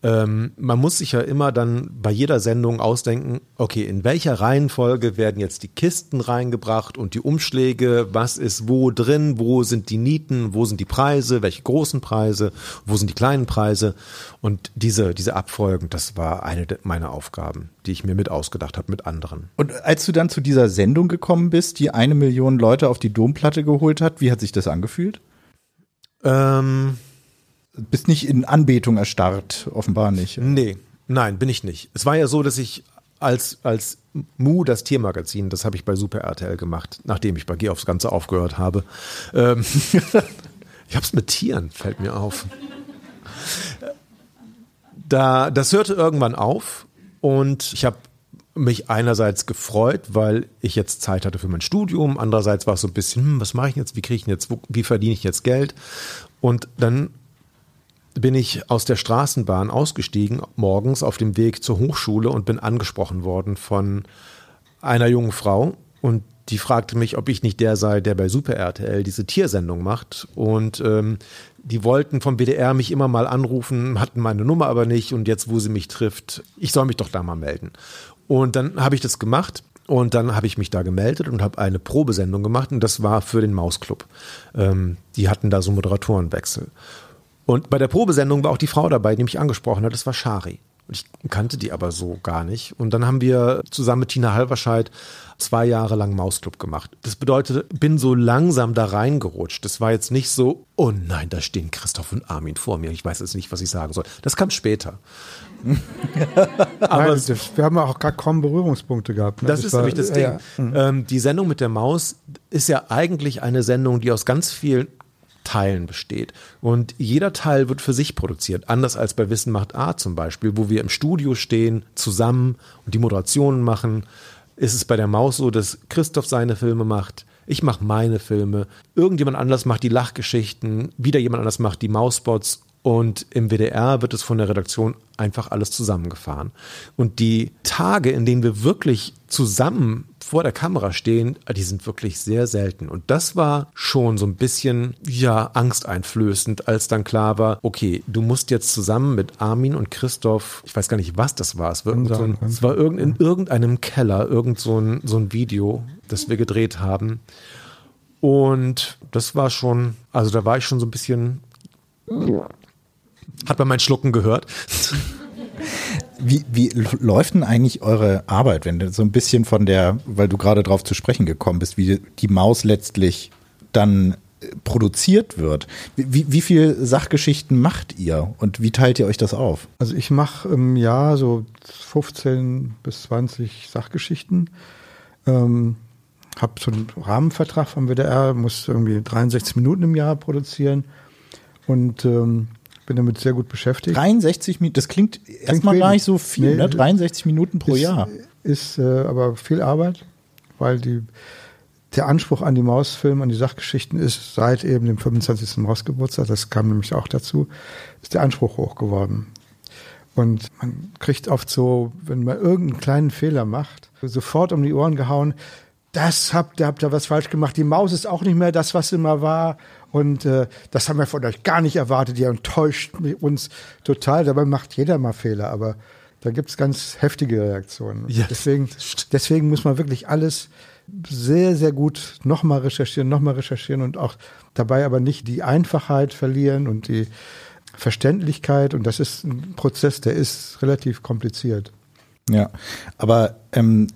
ähm, man muss sich ja immer dann bei jeder Sendung ausdenken, okay, in welcher Reihenfolge werden jetzt die Kisten reingebracht und die Umschläge, was ist wo drin, wo sind die Nieten, wo sind die Preise, welche großen Preise, wo sind die kleinen Preise? Und diese, diese Abfolgen, das war eine meiner Aufgaben, die ich mir mit ausgedacht habe mit anderen. Und als du dann zu dieser Sendung gekommen bist, die eine Million Leute auf die Domplatte geholt hat, wie hat sich das angefühlt? Ähm, bist nicht in Anbetung erstarrt, offenbar nicht. Nee, nein, bin ich nicht. Es war ja so, dass ich als, als Mu, das Tiermagazin, das habe ich bei Super RTL gemacht, nachdem ich bei Geh aufs Ganze aufgehört habe. Ähm, ich habe es mit Tieren, fällt mir auf. Da, das hörte irgendwann auf und ich habe mich einerseits gefreut, weil ich jetzt Zeit hatte für mein Studium, andererseits war es so ein bisschen, hm, was mache ich jetzt, wie kriege ich jetzt, wie verdiene ich jetzt Geld? Und dann bin ich aus der Straßenbahn ausgestiegen, morgens auf dem Weg zur Hochschule und bin angesprochen worden von einer jungen Frau und die fragte mich, ob ich nicht der sei, der bei Super RTL diese Tiersendung macht. Und ähm, die wollten vom WDR mich immer mal anrufen, hatten meine Nummer aber nicht. Und jetzt, wo sie mich trifft, ich soll mich doch da mal melden. Und dann habe ich das gemacht. Und dann habe ich mich da gemeldet und habe eine Probesendung gemacht. Und das war für den Mausclub. Ähm, die hatten da so Moderatorenwechsel. Und bei der Probesendung war auch die Frau dabei, die mich angesprochen hat. Das war Shari. Und ich kannte die aber so gar nicht. Und dann haben wir zusammen mit Tina Halverscheid zwei Jahre lang Mausclub gemacht. Das bedeutet, bin so langsam da reingerutscht. Das war jetzt nicht so, oh nein, da stehen Christoph und Armin vor mir. Ich weiß jetzt nicht, was ich sagen soll. Das kam später. aber nein, wir haben auch gar kaum Berührungspunkte gehabt. Ne? Das, das, ist war, nämlich das Ding. Ja, ja. Ähm, die Sendung mit der Maus ist ja eigentlich eine Sendung, die aus ganz vielen Teilen besteht. Und jeder Teil wird für sich produziert, anders als bei Wissen macht A zum Beispiel, wo wir im Studio stehen, zusammen und die Moderationen machen. Ist es bei der Maus so, dass Christoph seine Filme macht, ich mache meine Filme, irgendjemand anders macht die Lachgeschichten, wieder jemand anders macht die Mausbots und im WDR wird es von der Redaktion einfach alles zusammengefahren. Und die Tage, in denen wir wirklich zusammen vor der Kamera stehen, die sind wirklich sehr selten. Und das war schon so ein bisschen, ja, angsteinflößend, als dann klar war, okay, du musst jetzt zusammen mit Armin und Christoph, ich weiß gar nicht, was das war. Es war, so ein, es war irgend, in irgendeinem Keller, irgend so ein, so ein Video, das wir gedreht haben. Und das war schon, also da war ich schon so ein bisschen hat man mein Schlucken gehört? Wie, wie läuft denn eigentlich eure Arbeit, wenn du so ein bisschen von der, weil du gerade drauf zu sprechen gekommen bist, wie die Maus letztlich dann äh, produziert wird. Wie, wie viel Sachgeschichten macht ihr und wie teilt ihr euch das auf? Also ich mache im Jahr so 15 bis 20 Sachgeschichten. Ähm, habe so einen Rahmenvertrag vom WDR, muss irgendwie 63 Minuten im Jahr produzieren und ähm, bin damit sehr gut beschäftigt. 63 Minuten, das klingt, klingt erstmal gar nicht so viel, nee, ne? 63 Minuten pro ist, Jahr. Ist äh, aber viel Arbeit, weil die, der Anspruch an die Mausfilme, an die Sachgeschichten ist seit eben dem 25. Mausgeburtstag, das kam nämlich auch dazu, ist der Anspruch hoch geworden. Und man kriegt oft so, wenn man irgendeinen kleinen Fehler macht, sofort um die Ohren gehauen, das habt ihr, habt ihr was falsch gemacht. Die Maus ist auch nicht mehr das, was sie mal war. Und äh, das haben wir von euch gar nicht erwartet. Ihr enttäuscht uns total. Dabei macht jeder mal Fehler, aber da gibt es ganz heftige Reaktionen. Ja, deswegen, deswegen muss man wirklich alles sehr, sehr gut nochmal recherchieren, nochmal recherchieren und auch dabei aber nicht die Einfachheit verlieren und die Verständlichkeit. Und das ist ein Prozess, der ist relativ kompliziert. Ja, aber ähm,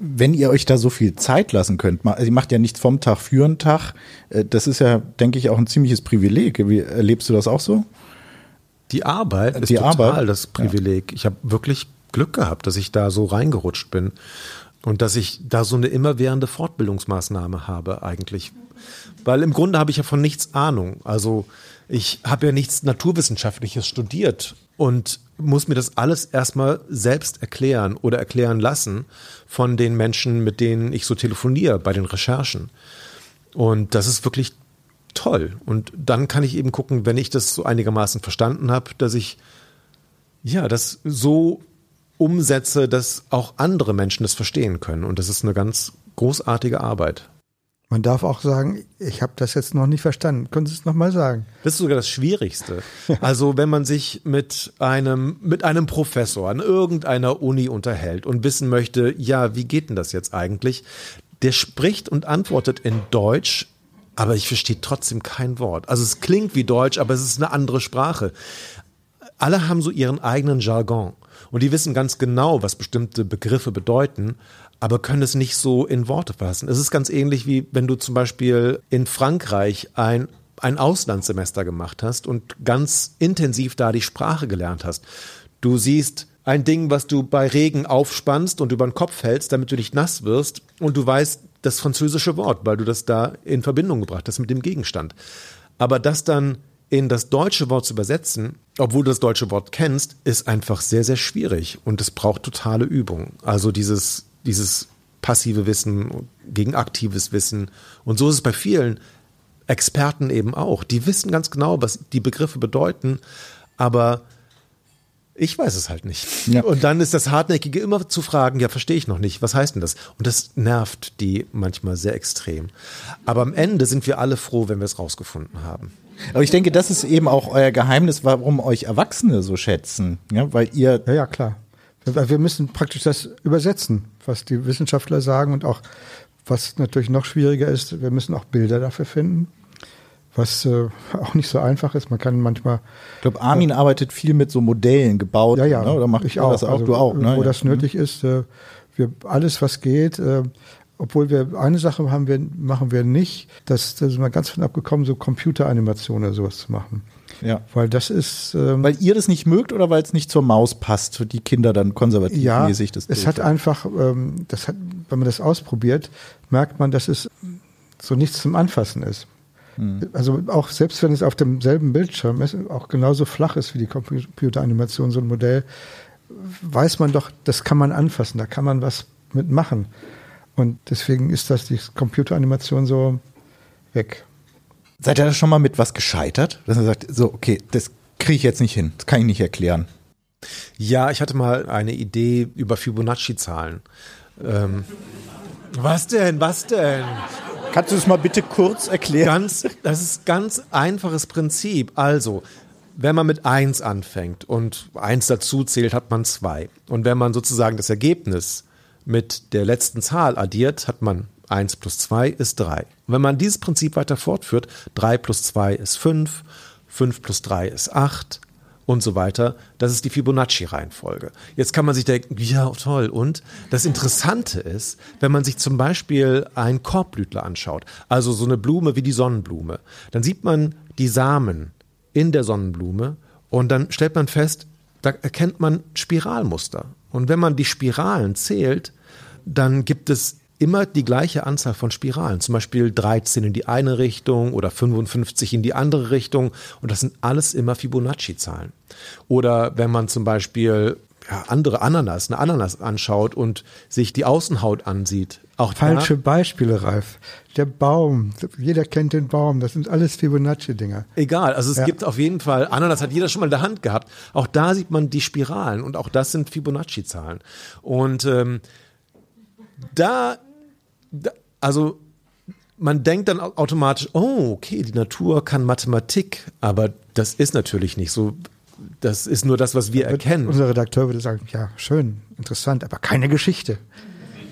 wenn ihr euch da so viel Zeit lassen könnt, also ihr macht ja nichts vom Tag für einen Tag, äh, das ist ja, denke ich, auch ein ziemliches Privileg. Wie erlebst du das auch so? Die Arbeit ist Die total Arbeit? das Privileg. Ja. Ich habe wirklich Glück gehabt, dass ich da so reingerutscht bin und dass ich da so eine immerwährende Fortbildungsmaßnahme habe eigentlich. Weil im Grunde habe ich ja von nichts Ahnung. Also ich habe ja nichts Naturwissenschaftliches studiert und muss mir das alles erstmal selbst erklären oder erklären lassen von den Menschen, mit denen ich so telefoniere bei den Recherchen. Und das ist wirklich toll. Und dann kann ich eben gucken, wenn ich das so einigermaßen verstanden habe, dass ich ja das so umsetze, dass auch andere Menschen das verstehen können. Und das ist eine ganz großartige Arbeit. Man darf auch sagen, ich habe das jetzt noch nicht verstanden. Können Sie es nochmal sagen? Das ist sogar das Schwierigste. Also wenn man sich mit einem, mit einem Professor an irgendeiner Uni unterhält und wissen möchte, ja, wie geht denn das jetzt eigentlich? Der spricht und antwortet in Deutsch, aber ich verstehe trotzdem kein Wort. Also es klingt wie Deutsch, aber es ist eine andere Sprache. Alle haben so ihren eigenen Jargon und die wissen ganz genau, was bestimmte Begriffe bedeuten, aber können es nicht so in Worte fassen. Es ist ganz ähnlich wie wenn du zum Beispiel in Frankreich ein ein Auslandssemester gemacht hast und ganz intensiv da die Sprache gelernt hast. Du siehst ein Ding, was du bei Regen aufspannst und über den Kopf hältst, damit du nicht nass wirst und du weißt das französische Wort, weil du das da in Verbindung gebracht hast mit dem Gegenstand. Aber das dann in das deutsche Wort zu übersetzen, obwohl du das deutsche Wort kennst, ist einfach sehr, sehr schwierig und es braucht totale Übung. Also dieses, dieses passive Wissen gegen aktives Wissen. Und so ist es bei vielen Experten eben auch. Die wissen ganz genau, was die Begriffe bedeuten, aber ich weiß es halt nicht. Ja. Und dann ist das Hartnäckige immer zu fragen, ja, verstehe ich noch nicht, was heißt denn das? Und das nervt die manchmal sehr extrem. Aber am Ende sind wir alle froh, wenn wir es rausgefunden haben. Aber ich denke, das ist eben auch euer Geheimnis, warum euch Erwachsene so schätzen. Ja, weil ihr. Ja, ja, klar. Wir müssen praktisch das übersetzen, was die Wissenschaftler sagen und auch, was natürlich noch schwieriger ist, wir müssen auch Bilder dafür finden was äh, auch nicht so einfach ist. Man kann manchmal. Ich glaube, Armin äh, arbeitet viel mit so Modellen gebaut. Ja, ja. Ne? Oder mache ich auch. Das auch? Also, du auch, ne? Wo ja. das nötig ist, äh, wir alles, was geht. Äh, obwohl wir eine Sache haben wir, machen wir nicht, das, das ist mal ganz von abgekommen, so Computeranimationen oder sowas zu machen. Ja. Weil das ist. Ähm, weil ihr das nicht mögt oder weil es nicht zur Maus passt, für die Kinder dann konservativ ja, mäßig das Es hat einfach, ähm, das hat, wenn man das ausprobiert, merkt man, dass es so nichts zum Anfassen ist. Mhm. Also auch selbst wenn es auf demselben Bildschirm ist, auch genauso flach ist wie die Computeranimation, so ein Modell, weiß man doch, das kann man anfassen, da kann man was mitmachen. Und deswegen ist das die Computeranimation so weg. Seid ihr da schon mal mit was gescheitert? Dass ihr sagt, so, okay, das kriege ich jetzt nicht hin, das kann ich nicht erklären. Ja, ich hatte mal eine Idee über Fibonacci-Zahlen. Ähm, was denn? Was denn? Kannst du es mal bitte kurz erklären? Ganz, das ist ganz einfaches Prinzip. Also, wenn man mit eins anfängt und eins dazu zählt, hat man zwei. Und wenn man sozusagen das Ergebnis mit der letzten Zahl addiert, hat man eins plus zwei ist drei. Und wenn man dieses Prinzip weiter fortführt, drei plus zwei ist fünf, fünf plus drei ist acht, und so weiter. Das ist die Fibonacci-Reihenfolge. Jetzt kann man sich denken, ja, toll. Und das Interessante ist, wenn man sich zum Beispiel einen Korbblütler anschaut, also so eine Blume wie die Sonnenblume, dann sieht man die Samen in der Sonnenblume und dann stellt man fest, da erkennt man Spiralmuster. Und wenn man die Spiralen zählt, dann gibt es immer die gleiche Anzahl von Spiralen, zum Beispiel 13 in die eine Richtung oder 55 in die andere Richtung und das sind alles immer Fibonacci-Zahlen. Oder wenn man zum Beispiel ja, andere Ananas, eine Ananas anschaut und sich die Außenhaut ansieht. Auch Falsche Beispiele, Ralf. Der Baum, jeder kennt den Baum, das sind alles Fibonacci-Dinger. Egal, also es ja. gibt auf jeden Fall, Ananas hat jeder schon mal in der Hand gehabt. Auch da sieht man die Spiralen und auch das sind Fibonacci-Zahlen. Und ähm, da also man denkt dann automatisch, oh, okay, die Natur kann Mathematik, aber das ist natürlich nicht so. Das ist nur das, was wir erkennen. Unser Redakteur würde sagen, ja, schön, interessant, aber keine Geschichte.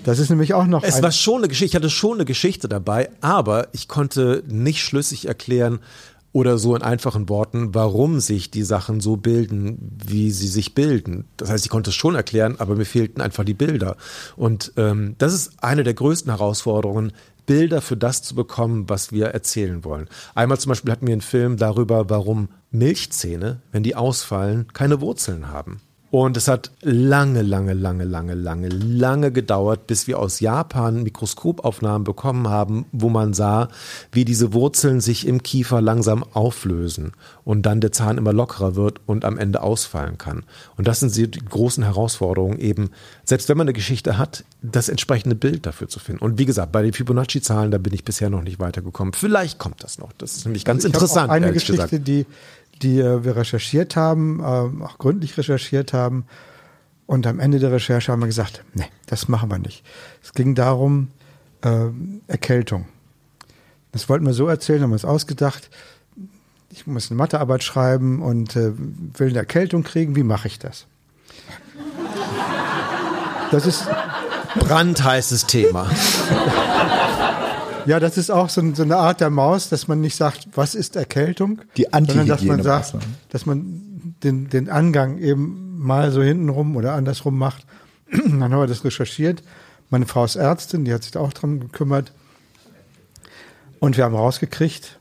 Das ist nämlich auch noch. Es war schon eine Geschichte, ich hatte schon eine Geschichte dabei, aber ich konnte nicht schlüssig erklären, oder so in einfachen Worten, warum sich die Sachen so bilden, wie sie sich bilden. Das heißt, ich konnte es schon erklären, aber mir fehlten einfach die Bilder. Und ähm, das ist eine der größten Herausforderungen, Bilder für das zu bekommen, was wir erzählen wollen. Einmal zum Beispiel hatten wir einen Film darüber, warum Milchzähne, wenn die ausfallen, keine Wurzeln haben. Und es hat lange, lange, lange, lange, lange, lange gedauert, bis wir aus Japan Mikroskopaufnahmen bekommen haben, wo man sah, wie diese Wurzeln sich im Kiefer langsam auflösen und dann der Zahn immer lockerer wird und am Ende ausfallen kann. Und das sind die großen Herausforderungen eben, selbst wenn man eine Geschichte hat, das entsprechende Bild dafür zu finden. Und wie gesagt, bei den Fibonacci-Zahlen, da bin ich bisher noch nicht weitergekommen. Vielleicht kommt das noch. Das ist nämlich ganz also interessant. eine Geschichte, gesagt. die die äh, wir recherchiert haben, äh, auch gründlich recherchiert haben. Und am Ende der Recherche haben wir gesagt, nee, das machen wir nicht. Es ging darum, äh, Erkältung. Das wollten wir so erzählen, haben wir es ausgedacht. Ich muss eine Mathearbeit schreiben und äh, will eine Erkältung kriegen. Wie mache ich das? Das ist brandheißes Thema. Ja, das ist auch so, so, eine Art der Maus, dass man nicht sagt, was ist Erkältung, die sondern dass man sagt, dass man den, den Angang eben mal so hintenrum oder andersrum macht. Dann haben wir das recherchiert. Meine Frau ist Ärztin, die hat sich da auch dran gekümmert. Und wir haben rausgekriegt,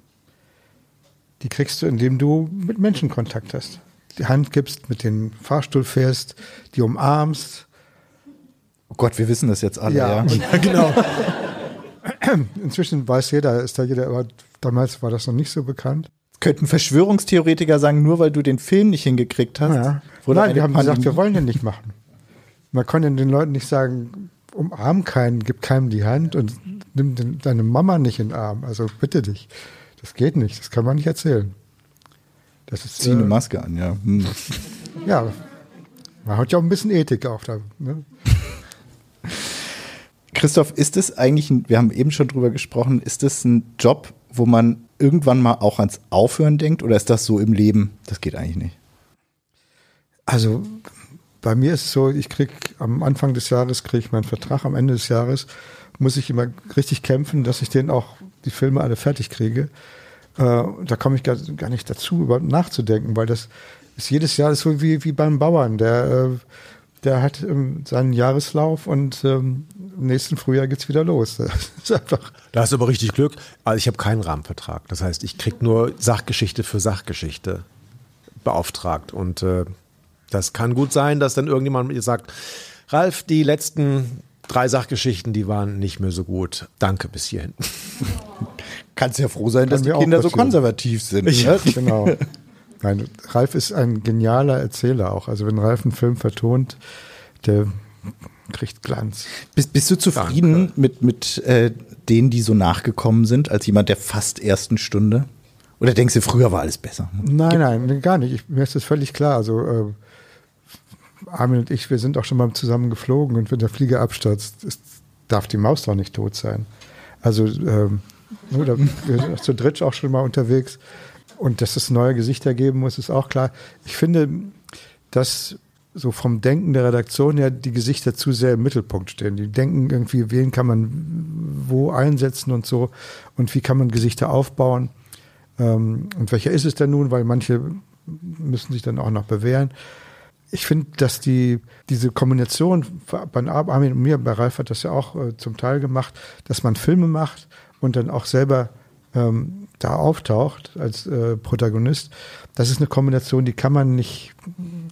die kriegst du, indem du mit Menschen Kontakt hast. Die Hand gibst, mit dem Fahrstuhl fährst, die umarmst. Oh Gott, wir wissen das jetzt alle, ja. ja. genau. Inzwischen weiß jeder, ist da jeder, aber damals war das noch nicht so bekannt. Könnten Verschwörungstheoretiker sagen, nur weil du den Film nicht hingekriegt hast? Ja. Nein, wir haben Pandemie. gesagt, wir wollen den nicht machen. Man kann den Leuten nicht sagen, umarm keinen, gib keinem die Hand und nimm den, deine Mama nicht in den Arm. Also bitte dich. Das geht nicht, das kann man nicht erzählen. Das ist, Zieh äh, eine Maske an, ja. Hm. Ja, man hat ja auch ein bisschen Ethik auch da. Ne? Christoph, ist es eigentlich, ein, wir haben eben schon drüber gesprochen, ist es ein Job, wo man irgendwann mal auch ans Aufhören denkt oder ist das so im Leben? Das geht eigentlich nicht. Also bei mir ist es so, ich kriege am Anfang des Jahres kriege ich meinen Vertrag, am Ende des Jahres muss ich immer richtig kämpfen, dass ich den auch die Filme alle fertig kriege. Äh, da komme ich gar, gar, nicht dazu, überhaupt nachzudenken, weil das ist jedes Jahr so wie, wie beim Bauern, der äh, der hat ähm, seinen Jahreslauf und ähm, im nächsten Frühjahr geht's wieder los. Das ist einfach. Da hast du aber richtig Glück. Also ich habe keinen Rahmenvertrag. Das heißt, ich krieg nur Sachgeschichte für Sachgeschichte beauftragt. Und äh, das kann gut sein, dass dann irgendjemand mir sagt, Ralf, die letzten drei Sachgeschichten, die waren nicht mehr so gut. Danke bis hierhin. Kannst ja froh sein, dass die Kinder so konservativ sind. Ja, ne? genau. Nein, Ralf ist ein genialer Erzähler auch. Also wenn Ralf einen Film vertont, der kriegt Glanz. Bist, bist du zufrieden Danke. mit, mit äh, denen, die so nachgekommen sind, als jemand der fast ersten Stunde? Oder denkst du, früher war alles besser? Nein, nein, gar nicht. Ich, mir ist das völlig klar. Also äh, Armin und ich, wir sind auch schon mal zusammen geflogen und wenn der Flieger abstürzt, ist, darf die Maus doch nicht tot sein. Also ähm, oder, wir sind zu dritt auch schon mal unterwegs. Und dass es neue Gesichter geben muss, ist auch klar. Ich finde, dass so vom Denken der Redaktion her die Gesichter zu sehr im Mittelpunkt stehen. Die denken irgendwie, wen kann man wo einsetzen und so und wie kann man Gesichter aufbauen. Ähm, und welcher ist es denn nun, weil manche müssen sich dann auch noch bewähren. Ich finde, dass die, diese Kombination bei Armin und mir, bei Ralf hat das ja auch äh, zum Teil gemacht, dass man Filme macht und dann auch selber ähm, da auftaucht als äh, Protagonist, das ist eine Kombination, die kann man nicht,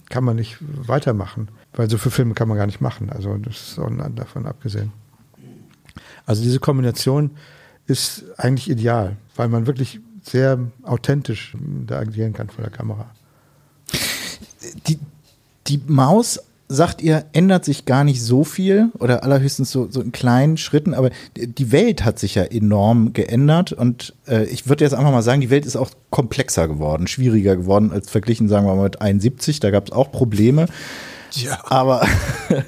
kann man nicht weitermachen, weil so viele Filme kann man gar nicht machen. Also das ist auch davon abgesehen. Also diese Kombination ist eigentlich ideal, weil man wirklich sehr authentisch da agieren kann vor der Kamera. Die, die Maus sagt ihr, ändert sich gar nicht so viel oder allerhöchstens so, so in kleinen Schritten, aber die Welt hat sich ja enorm geändert und äh, ich würde jetzt einfach mal sagen, die Welt ist auch komplexer geworden, schwieriger geworden als verglichen, sagen wir mal, mit 71, da gab es auch Probleme. Ja. Aber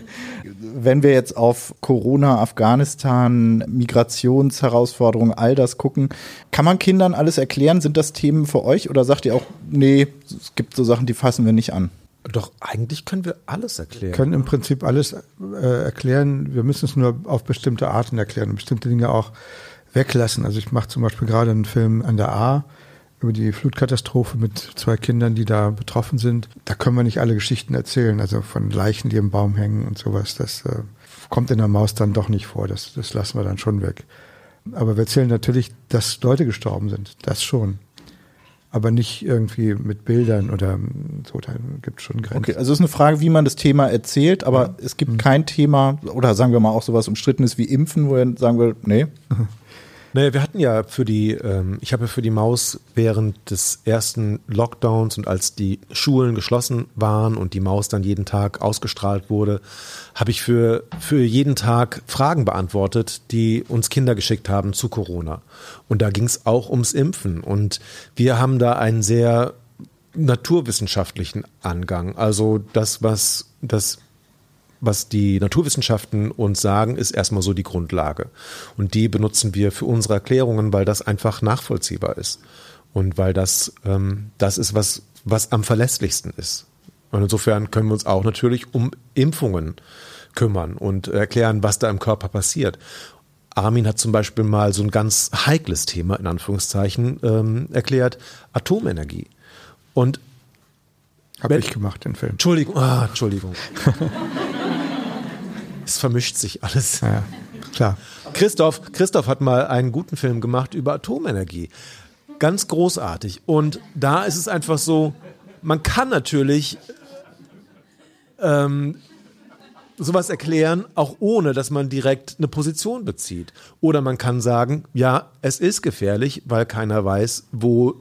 wenn wir jetzt auf Corona, Afghanistan, Migrationsherausforderungen, all das gucken, kann man Kindern alles erklären? Sind das Themen für euch oder sagt ihr auch, nee, es gibt so Sachen, die fassen wir nicht an? Doch eigentlich können wir alles erklären. Wir können im Prinzip alles äh, erklären. Wir müssen es nur auf bestimmte Arten erklären und bestimmte Dinge auch weglassen. Also ich mache zum Beispiel gerade einen Film an der A über die Flutkatastrophe mit zwei Kindern, die da betroffen sind. Da können wir nicht alle Geschichten erzählen, also von Leichen, die im Baum hängen und sowas. Das äh, kommt in der Maus dann doch nicht vor. Das, das lassen wir dann schon weg. Aber wir erzählen natürlich, dass Leute gestorben sind. Das schon aber nicht irgendwie mit Bildern oder so, da gibt es schon Grenzen. Okay, also es ist eine Frage, wie man das Thema erzählt, aber ja. es gibt mhm. kein Thema, oder sagen wir mal auch sowas umstrittenes wie Impfen, wo er sagen will, nee. Naja, wir hatten ja für die, ähm, ich habe ja für die Maus während des ersten Lockdowns und als die Schulen geschlossen waren und die Maus dann jeden Tag ausgestrahlt wurde, habe ich für, für jeden Tag Fragen beantwortet, die uns Kinder geschickt haben zu Corona. Und da ging es auch ums Impfen. Und wir haben da einen sehr naturwissenschaftlichen Angang. Also das, was das was die Naturwissenschaften uns sagen, ist erstmal so die Grundlage. Und die benutzen wir für unsere Erklärungen, weil das einfach nachvollziehbar ist. Und weil das ähm, das ist, was, was am verlässlichsten ist. Und insofern können wir uns auch natürlich um Impfungen kümmern und erklären, was da im Körper passiert. Armin hat zum Beispiel mal so ein ganz heikles Thema in Anführungszeichen ähm, erklärt, Atomenergie. Und habe ich gemacht, den Film. Entschuldigung, ah, Entschuldigung. es vermischt sich alles. Ja, klar. Christoph, Christoph hat mal einen guten Film gemacht über Atomenergie. Ganz großartig. Und da ist es einfach so, man kann natürlich ähm, sowas erklären, auch ohne, dass man direkt eine Position bezieht. Oder man kann sagen, ja, es ist gefährlich, weil keiner weiß, wo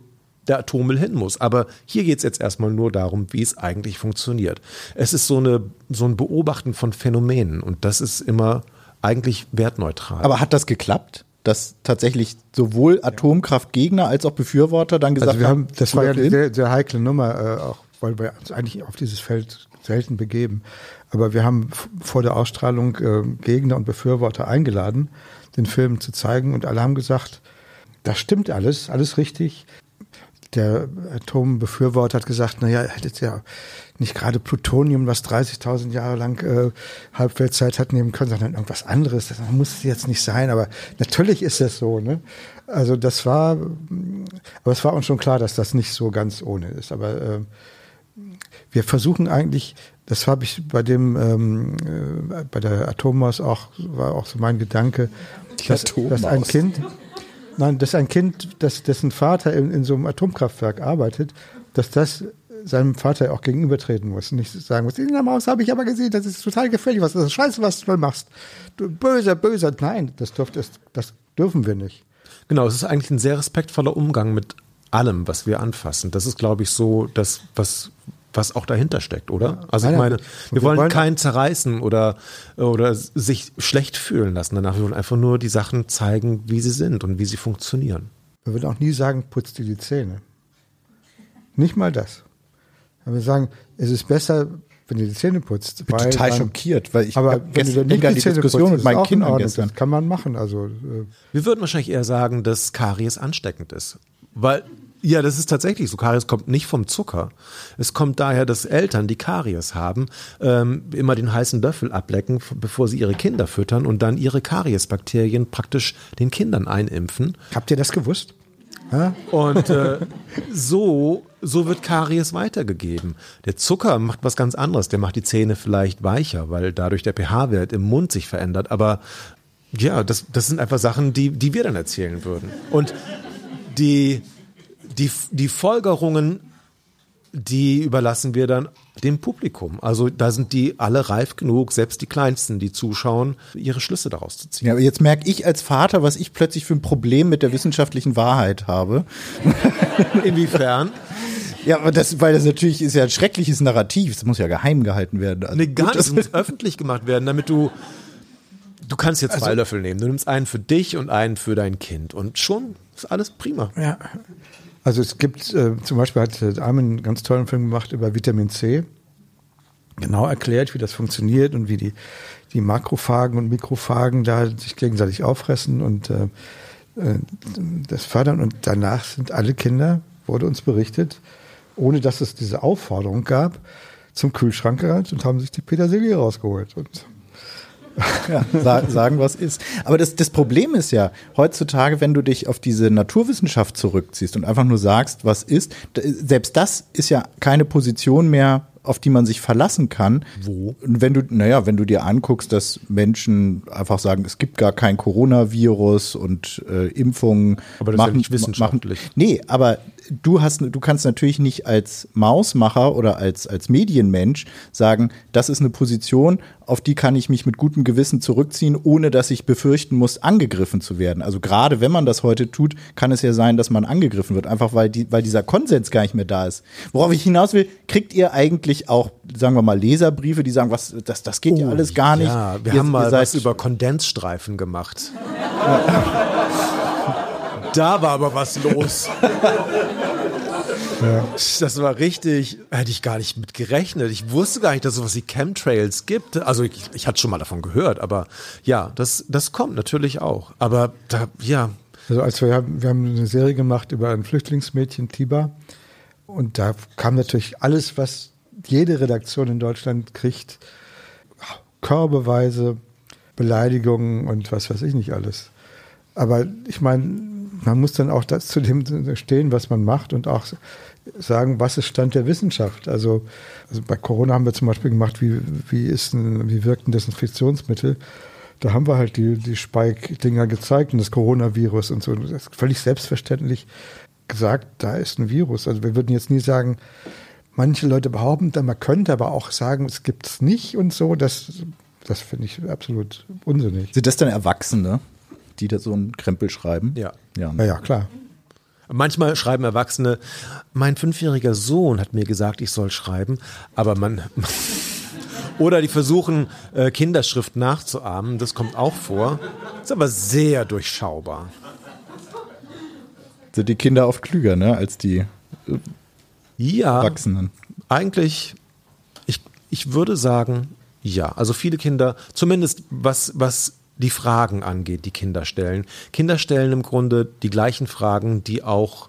der Atommüll hin muss. Aber hier geht es jetzt erstmal nur darum, wie es eigentlich funktioniert. Es ist so, eine, so ein Beobachten von Phänomenen und das ist immer eigentlich wertneutral. Aber hat das geklappt? Dass tatsächlich sowohl Atomkraftgegner als auch Befürworter dann gesagt also wir haben, das war ja eine sehr, sehr heikle Nummer, äh, auch weil wir uns eigentlich auf dieses Feld selten begeben. Aber wir haben vor der Ausstrahlung äh, Gegner und Befürworter eingeladen, den Film zu zeigen und alle haben gesagt, das stimmt alles, alles richtig der Atombefürworter hat gesagt, naja, er hätte ja nicht gerade Plutonium, was 30.000 Jahre lang äh, Halbweltzeit hat nehmen können, sondern irgendwas anderes. Das muss jetzt nicht sein, aber natürlich ist das so. Ne? Also das war, aber es war uns schon klar, dass das nicht so ganz ohne ist. Aber äh, wir versuchen eigentlich, das habe ich bei dem, ähm, äh, bei der Atommaus auch, war auch so mein Gedanke, dass, dass ein Kind Nein, dass ein Kind, das, dessen Vater in, in so einem Atomkraftwerk arbeitet, dass das seinem Vater auch gegenübertreten muss nicht sagen muss, in der Maus habe ich aber gesehen, das ist total gefährlich, was das ist scheiße, was du machst. Du böser, böser. Nein, das, dürft, das, das dürfen wir nicht. Genau, es ist eigentlich ein sehr respektvoller Umgang mit allem, was wir anfassen. Das ist, glaube ich, so das, was, was auch dahinter steckt, oder? Also ich meine, wir, wollen, keinen zerreißen oder, oder sich schlecht fühlen lassen danach. Wir wollen einfach nur die Sachen zeigen, wie sie sind und wie sie funktionieren. Wir würden auch nie sagen, putz dir die Zähne. Nicht mal das. Aber wir sagen, es ist besser, wenn du die Zähne putzt. Ich bin total man, schockiert, weil ich aber wenn du nicht die, die Diskussion putzt, mit meinen Kindern gestern. Das kann man machen. Also, äh wir würden wahrscheinlich eher sagen, dass Karies ansteckend ist. Weil ja, das ist tatsächlich so. Karies kommt nicht vom Zucker. Es kommt daher, dass Eltern, die Karies haben, ähm, immer den heißen Löffel ablecken, bevor sie ihre Kinder füttern und dann ihre Kariesbakterien praktisch den Kindern einimpfen. Habt ihr das gewusst? Ja? Und äh, so, so wird Karies weitergegeben. Der Zucker macht was ganz anderes. Der macht die Zähne vielleicht weicher, weil dadurch der pH-Wert im Mund sich verändert. Aber ja, das, das sind einfach Sachen, die, die wir dann erzählen würden. Und die die, die Folgerungen, die überlassen wir dann dem Publikum. Also da sind die alle reif genug, selbst die Kleinsten, die zuschauen, ihre Schlüsse daraus zu ziehen. Ja, aber jetzt merke ich als Vater, was ich plötzlich für ein Problem mit der wissenschaftlichen Wahrheit habe. Inwiefern? Ja, aber das, weil das natürlich ist ja ein schreckliches Narrativ. Es muss ja geheim gehalten werden. Also nee, gar nicht. Es muss öffentlich gemacht werden, damit du Du kannst jetzt zwei also, Löffel nehmen. Du nimmst einen für dich und einen für dein Kind. Und schon ist alles prima. Ja. Also es gibt, äh, zum Beispiel hat äh, Armin einen ganz tollen Film gemacht über Vitamin C. Genau erklärt, wie das funktioniert und wie die, die Makrophagen und Mikrophagen da sich gegenseitig auffressen und äh, äh, das fördern. Und danach sind alle Kinder, wurde uns berichtet, ohne dass es diese Aufforderung gab, zum Kühlschrank gerannt und haben sich die Petersilie rausgeholt. Und ja, sagen, sagen, was ist. Aber das, das Problem ist ja, heutzutage, wenn du dich auf diese Naturwissenschaft zurückziehst und einfach nur sagst, was ist, selbst das ist ja keine Position mehr, auf die man sich verlassen kann. Wo? Und wenn du, naja, wenn du dir anguckst, dass Menschen einfach sagen, es gibt gar kein Coronavirus und äh, Impfungen aber das machen, ist ja nicht wissenschaftlich. Machen, nee, aber du hast, du kannst natürlich nicht als Mausmacher oder als, als Medienmensch sagen, das ist eine Position, auf die kann ich mich mit gutem Gewissen zurückziehen, ohne dass ich befürchten muss, angegriffen zu werden. Also gerade wenn man das heute tut, kann es ja sein, dass man angegriffen wird, einfach weil, die, weil dieser Konsens gar nicht mehr da ist. Worauf ich hinaus will, kriegt ihr eigentlich auch, sagen wir mal, Leserbriefe, die sagen, was, das, das geht oh, ja alles gar nicht. Ja, wir ihr, haben mal was über Kondensstreifen gemacht. Ja. Da war aber was los. Ja. Das war richtig, hätte ich gar nicht mit gerechnet. Ich wusste gar nicht, dass es sowas wie Chemtrails gibt. Also ich, ich hatte schon mal davon gehört, aber ja, das, das kommt natürlich auch. Aber da, ja. Also als wir, wir haben eine Serie gemacht über ein Flüchtlingsmädchen, Tiba. Und da kam natürlich alles, was jede Redaktion in Deutschland kriegt, körbeweise Beleidigungen und was weiß ich nicht alles. Aber ich meine, man muss dann auch das zu dem stehen, was man macht und auch sagen, was ist Stand der Wissenschaft. Also, also bei Corona haben wir zum Beispiel gemacht, wie, wie, ist ein, wie wirkt ein Desinfektionsmittel. Da haben wir halt die, die Spike-Dinger gezeigt und das Coronavirus und so. Das ist völlig selbstverständlich gesagt, da ist ein Virus. Also wir würden jetzt nie sagen, manche Leute behaupten, man könnte aber auch sagen, es gibt es nicht und so. Das, das finde ich absolut unsinnig. Sind das dann Erwachsene, die da so einen Krempel schreiben? Ja. Ja, ja, ja klar. Manchmal schreiben Erwachsene, mein fünfjähriger Sohn hat mir gesagt, ich soll schreiben, aber man. Oder die versuchen, äh, Kinderschrift nachzuahmen, das kommt auch vor. Ist aber sehr durchschaubar. Sind die Kinder oft klüger, ne, als die äh, ja, Erwachsenen? Eigentlich, ich, ich würde sagen, ja. Also viele Kinder, zumindest was, was die Fragen angeht, die Kinder stellen. Kinder stellen im Grunde die gleichen Fragen, die auch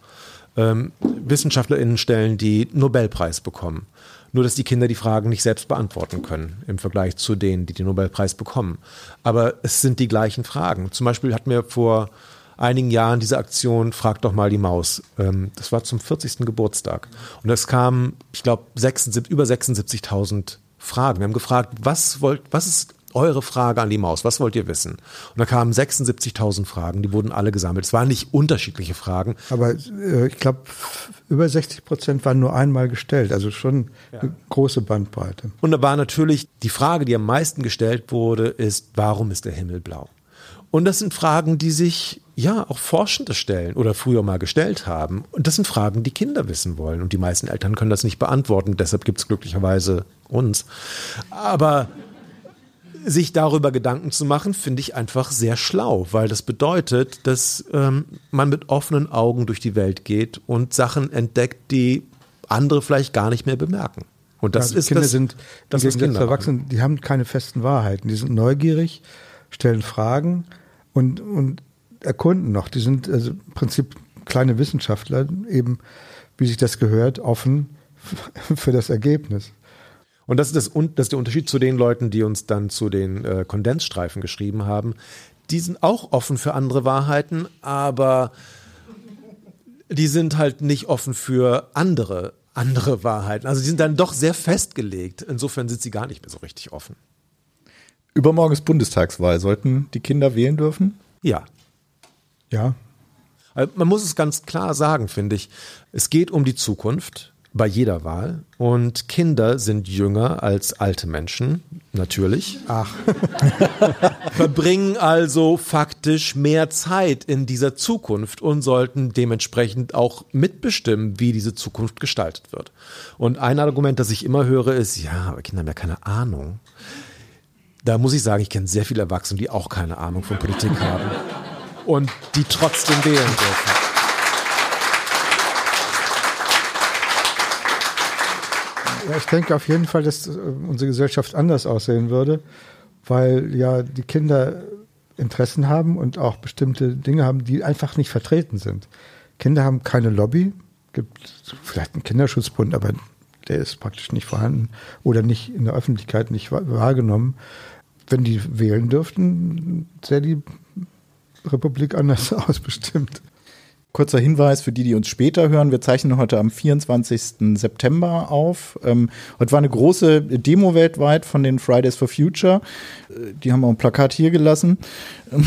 ähm, WissenschaftlerInnen stellen, die Nobelpreis bekommen. Nur, dass die Kinder die Fragen nicht selbst beantworten können im Vergleich zu denen, die den Nobelpreis bekommen. Aber es sind die gleichen Fragen. Zum Beispiel hatten wir vor einigen Jahren diese Aktion Frag doch mal die Maus. Ähm, das war zum 40. Geburtstag. Und es kamen, ich glaube, über 76.000 Fragen. Wir haben gefragt, was wollt, was ist eure Frage an die Maus. Was wollt ihr wissen? Und da kamen 76.000 Fragen, die wurden alle gesammelt. Es waren nicht unterschiedliche Fragen. Aber äh, ich glaube, über 60 Prozent waren nur einmal gestellt, also schon ja. eine große Bandbreite. Und da war natürlich die Frage, die am meisten gestellt wurde, ist, warum ist der Himmel blau? Und das sind Fragen, die sich ja auch Forschende stellen oder früher mal gestellt haben. Und das sind Fragen, die Kinder wissen wollen. Und die meisten Eltern können das nicht beantworten. Deshalb gibt es glücklicherweise uns. Aber sich darüber Gedanken zu machen, finde ich einfach sehr schlau, weil das bedeutet, dass ähm, man mit offenen Augen durch die Welt geht und Sachen entdeckt, die andere vielleicht gar nicht mehr bemerken. Und das ja, ist Kinder das, sind das ist Kinder Erwachsene, die haben keine festen Wahrheiten, die sind neugierig, stellen Fragen und und erkunden noch. Die sind also im Prinzip kleine Wissenschaftler, eben wie sich das gehört, offen für das Ergebnis. Und das ist, das, das ist der Unterschied zu den Leuten, die uns dann zu den äh, Kondensstreifen geschrieben haben. Die sind auch offen für andere Wahrheiten, aber die sind halt nicht offen für andere, andere Wahrheiten. Also die sind dann doch sehr festgelegt. Insofern sind sie gar nicht mehr so richtig offen. Übermorgen ist Bundestagswahl. Sollten die Kinder wählen dürfen? Ja. Ja. Also man muss es ganz klar sagen, finde ich. Es geht um die Zukunft bei jeder Wahl. Und Kinder sind jünger als alte Menschen, natürlich. Ach. Verbringen also faktisch mehr Zeit in dieser Zukunft und sollten dementsprechend auch mitbestimmen, wie diese Zukunft gestaltet wird. Und ein Argument, das ich immer höre, ist, ja, aber Kinder haben ja keine Ahnung. Da muss ich sagen, ich kenne sehr viele Erwachsene, die auch keine Ahnung von Politik haben und die trotzdem wählen dürfen. Ja, ich denke auf jeden Fall, dass äh, unsere Gesellschaft anders aussehen würde, weil ja die Kinder Interessen haben und auch bestimmte Dinge haben, die einfach nicht vertreten sind. Kinder haben keine Lobby, gibt vielleicht einen Kinderschutzbund, aber der ist praktisch nicht vorhanden oder nicht in der Öffentlichkeit nicht wahrgenommen. Wenn die wählen dürften, sähe die Republik anders aus, bestimmt. Kurzer Hinweis für die, die uns später hören. Wir zeichnen heute am 24. September auf. Ähm, heute war eine große Demo weltweit von den Fridays for Future. Äh, die haben auch ein Plakat hier gelassen.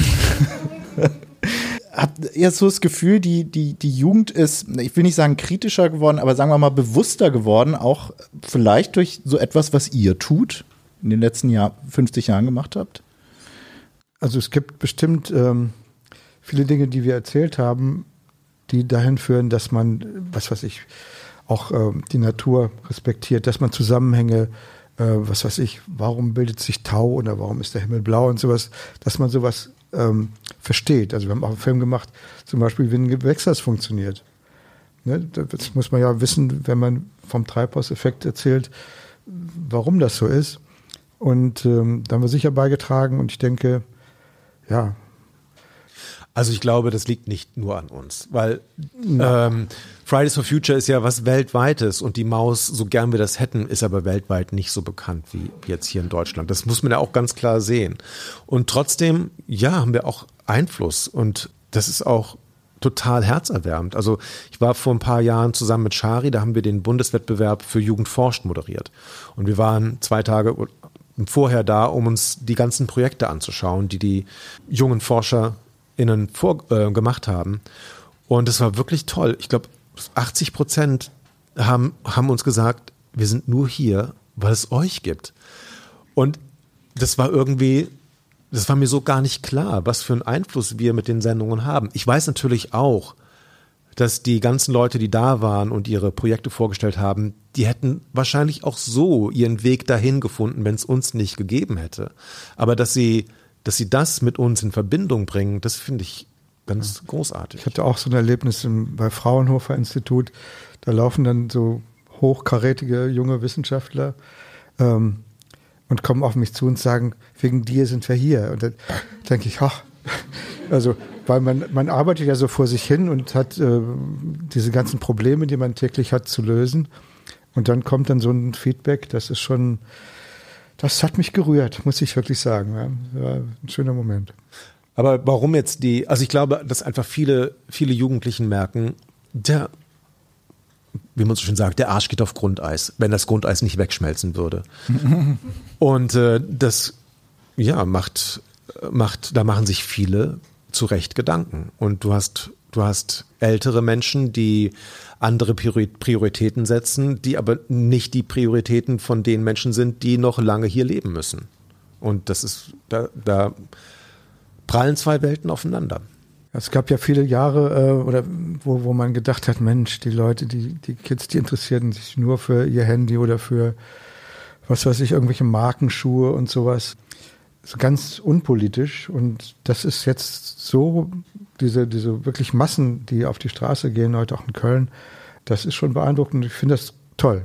Habt ihr so das Gefühl, die, die, die Jugend ist, ich will nicht sagen kritischer geworden, aber sagen wir mal bewusster geworden, auch vielleicht durch so etwas, was ihr tut, in den letzten Jahr, 50 Jahren gemacht habt? Also es gibt bestimmt ähm, viele Dinge, die wir erzählt haben, die dahin führen, dass man, was weiß ich, auch äh, die Natur respektiert, dass man Zusammenhänge, äh, was weiß ich, warum bildet sich Tau oder warum ist der Himmel blau und sowas, dass man sowas ähm, versteht. Also wir haben auch einen Film gemacht, zum Beispiel, wie ein Gewächshaus funktioniert. Ne? Das muss man ja wissen, wenn man vom Treibhauseffekt erzählt, warum das so ist. Und ähm, da haben wir sicher beigetragen und ich denke, ja. Also ich glaube, das liegt nicht nur an uns, weil ähm, Fridays for Future ist ja was Weltweites und die Maus, so gern wir das hätten, ist aber weltweit nicht so bekannt wie jetzt hier in Deutschland. Das muss man ja auch ganz klar sehen. Und trotzdem, ja, haben wir auch Einfluss und das ist auch total herzerwärmend. Also ich war vor ein paar Jahren zusammen mit Shari, da haben wir den Bundeswettbewerb für Jugend forscht moderiert. Und wir waren zwei Tage vorher da, um uns die ganzen Projekte anzuschauen, die die jungen ForscherInnen vor, äh, gemacht haben. Und es war wirklich toll. Ich glaube, 80 Prozent haben, haben uns gesagt, wir sind nur hier, weil es euch gibt. Und das war irgendwie, das war mir so gar nicht klar, was für einen Einfluss wir mit den Sendungen haben. Ich weiß natürlich auch, dass die ganzen Leute, die da waren und ihre Projekte vorgestellt haben, die hätten wahrscheinlich auch so ihren Weg dahin gefunden, wenn es uns nicht gegeben hätte. Aber dass sie, dass sie das mit uns in Verbindung bringen, das finde ich ganz großartig. Ich hatte auch so ein Erlebnis im, bei Fraunhofer Institut. Da laufen dann so hochkarätige junge Wissenschaftler ähm, und kommen auf mich zu und sagen, wegen dir sind wir hier. Und dann denke ich, ach, also weil man, man arbeitet ja so vor sich hin und hat äh, diese ganzen Probleme, die man täglich hat, zu lösen. Und dann kommt dann so ein Feedback, das ist schon, das hat mich gerührt, muss ich wirklich sagen. Ja, war ein schöner Moment. Aber warum jetzt die, also ich glaube, dass einfach viele, viele Jugendlichen merken, der, wie man so schön sagt, der Arsch geht auf Grundeis, wenn das Grundeis nicht wegschmelzen würde. Und äh, das, ja, macht, macht, da machen sich viele zu Recht Gedanken. Und du hast, du hast ältere Menschen, die andere Prioritäten setzen, die aber nicht die Prioritäten von den Menschen sind, die noch lange hier leben müssen. Und das ist, da, da prallen zwei Welten aufeinander. Es gab ja viele Jahre, äh, oder wo, wo man gedacht hat, Mensch, die Leute, die, die Kids, die interessierten sich nur für ihr Handy oder für was weiß ich, irgendwelche Markenschuhe und sowas so ganz unpolitisch und das ist jetzt so, diese, diese wirklich Massen, die auf die Straße gehen, heute auch in Köln, das ist schon beeindruckend. Ich finde das toll.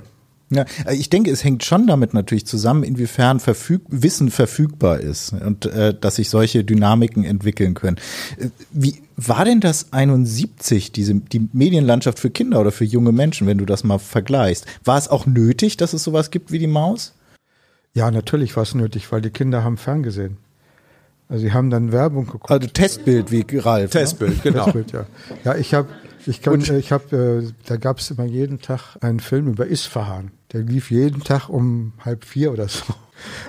Ja, ich denke, es hängt schon damit natürlich zusammen, inwiefern verfüg Wissen verfügbar ist und äh, dass sich solche Dynamiken entwickeln können. Äh, wie war denn das 71, diese, die Medienlandschaft für Kinder oder für junge Menschen, wenn du das mal vergleichst? War es auch nötig, dass es sowas gibt wie die Maus? Ja, natürlich war es nötig, weil die Kinder haben ferngesehen. Also sie haben dann Werbung geguckt. Also Testbild wie Ralf. Ne? Testbild, ne? genau. Testbild, ja. ja, ich habe, ich kann, ich habe, äh, da gab es immer jeden Tag einen Film über Isfahan. Der lief jeden Tag um halb vier oder so.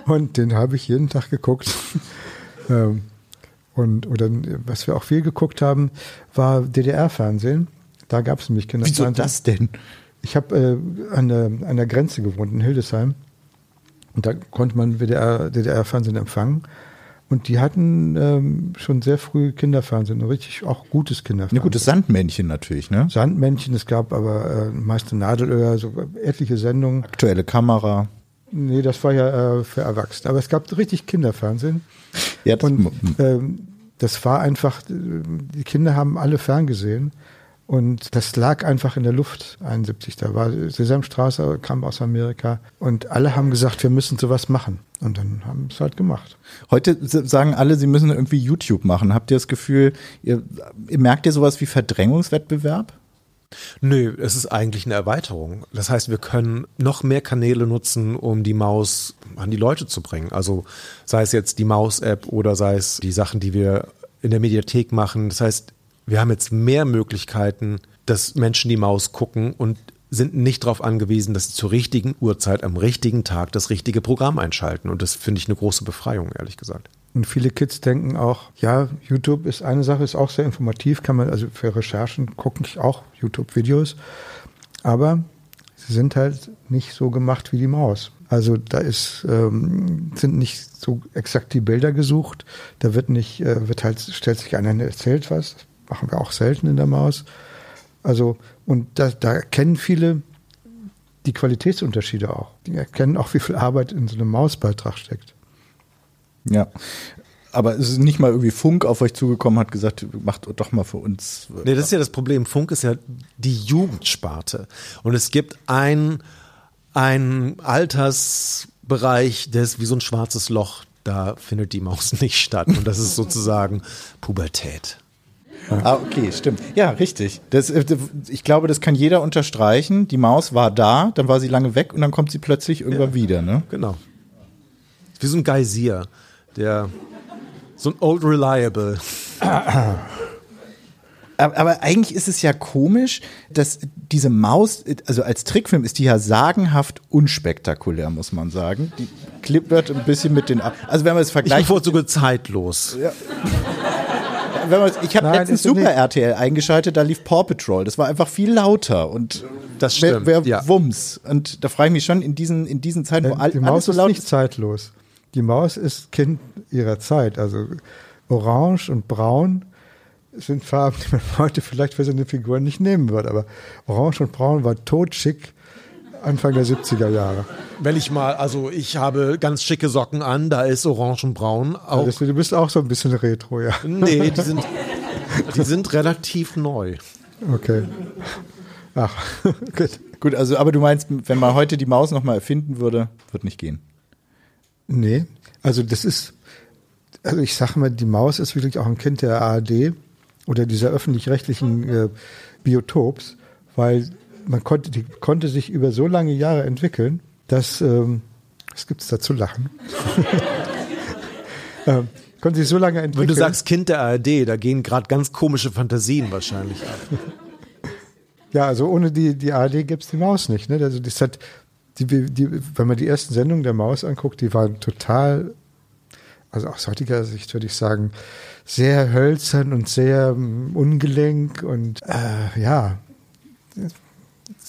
Und den habe ich jeden Tag geguckt. ähm, und oder was wir auch viel geguckt haben, war DDR-Fernsehen. Da gab es nämlich Kinder. Wieso das denn? Ich habe äh, an, der, an der Grenze gewohnt in Hildesheim. Und da konnte man DDR, DDR-Fernsehen empfangen. Und die hatten ähm, schon sehr früh Kinderfernsehen, richtig auch gutes Kinderfernsehen. Ja, gutes Sandmännchen natürlich, ne? Sandmännchen, es gab aber äh, meiste Nadelöhr, so etliche Sendungen. Aktuelle Kamera. Nee, das war ja äh, für Erwachsene. Aber es gab richtig Kinderfernsehen. Ja, das, und ähm, das war einfach, die Kinder haben alle ferngesehen. Und das lag einfach in der Luft, 71. Da war Sesamstraße, kam aus Amerika. Und alle haben gesagt, wir müssen sowas machen. Und dann haben es halt gemacht. Heute sagen alle, sie müssen irgendwie YouTube machen. Habt ihr das Gefühl, ihr, merkt ihr sowas wie Verdrängungswettbewerb? Nö, es ist eigentlich eine Erweiterung. Das heißt, wir können noch mehr Kanäle nutzen, um die Maus an die Leute zu bringen. Also sei es jetzt die Maus-App oder sei es die Sachen, die wir in der Mediathek machen. Das heißt, wir haben jetzt mehr Möglichkeiten, dass Menschen die Maus gucken und sind nicht darauf angewiesen, dass sie zur richtigen Uhrzeit am richtigen Tag das richtige Programm einschalten. Und das finde ich eine große Befreiung, ehrlich gesagt. Und viele Kids denken auch, ja, YouTube ist eine Sache, ist auch sehr informativ, kann man, also für Recherchen gucke ich auch YouTube-Videos. Aber sie sind halt nicht so gemacht wie die Maus. Also da ist, ähm, sind nicht so exakt die Bilder gesucht. Da wird nicht, äh, wird halt, stellt sich einer erzählt was, machen wir auch selten in der Maus. Also, und da, da erkennen viele die Qualitätsunterschiede auch. Die erkennen auch, wie viel Arbeit in so einem Mausbeitrag steckt. Ja. Aber es ist nicht mal irgendwie Funk auf euch zugekommen, hat gesagt, macht doch mal für uns. Nee, das ist ja das Problem. Funk ist ja die Jugendsparte. Und es gibt ein, ein Altersbereich, der ist wie so ein schwarzes Loch. Da findet die Maus nicht statt. Und das ist sozusagen Pubertät. Ah, okay, stimmt. Ja, richtig. Das, äh, ich glaube, das kann jeder unterstreichen. Die Maus war da, dann war sie lange weg und dann kommt sie plötzlich irgendwann ja, wieder. Ne? Genau. Wie so ein Geysir, der so ein Old Reliable. Aber eigentlich ist es ja komisch, dass diese Maus, also als Trickfilm ist die ja sagenhaft unspektakulär, muss man sagen. Die klippert ein bisschen mit den, also wenn man es vergleicht. Ich bevorzuge zeitlos. Ja wenn man, ich habe letztens Super RTL eingeschaltet, da lief Paw Patrol. Das war einfach viel lauter und das stimmt. Wer, wer ja. Wumms. Und da frage ich mich schon in diesen, in diesen Zeiten, wo all, die Maus so laut ist nicht zeitlos. Die Maus ist Kind ihrer Zeit. Also Orange und Braun sind Farben, die man heute vielleicht für seine Figur nicht nehmen würde. Aber Orange und Braun war totschick Anfang der 70er Jahre. Wenn ich mal, also ich habe ganz schicke Socken an, da ist orange und braun. Auch. Also du bist auch so ein bisschen retro, ja. Nee, die sind, die sind relativ neu. Okay. Ach, gut. Gut, also aber du meinst, wenn man heute die Maus nochmal erfinden würde, wird nicht gehen. Nee, also das ist, also ich sage mal, die Maus ist wirklich auch ein Kind der ARD oder dieser öffentlich-rechtlichen äh, Biotops, weil man konnte, die konnte sich über so lange Jahre entwickeln, dass, ähm, was gibt's da zu lachen? ähm, konnte sich so lange entwickeln. Wenn du sagst Kind der ARD, da gehen gerade ganz komische Fantasien wahrscheinlich ab. ja, also ohne die, die ARD gibt's die Maus nicht. Ne? Also das hat, die, die, wenn man die ersten Sendungen der Maus anguckt, die waren total, also aus heutiger Sicht würde ich sagen, sehr hölzern und sehr um, ungelenk und äh, ja,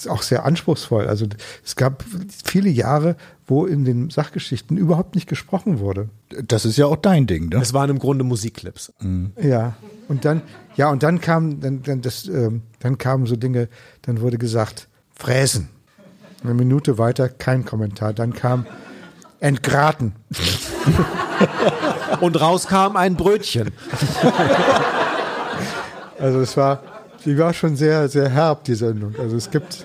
auch sehr anspruchsvoll. Also es gab viele Jahre, wo in den Sachgeschichten überhaupt nicht gesprochen wurde. Das ist ja auch dein Ding, ne? Es waren im Grunde Musikclips. Mhm. Ja. Und dann, ja, und dann kam, dann, dann, das, ähm, dann kamen so Dinge, dann wurde gesagt, fräsen. Eine Minute weiter kein Kommentar. Dann kam entgraten. und raus kam ein Brötchen. also es war, die war schon sehr, sehr herb, die Sendung. Also es gibt,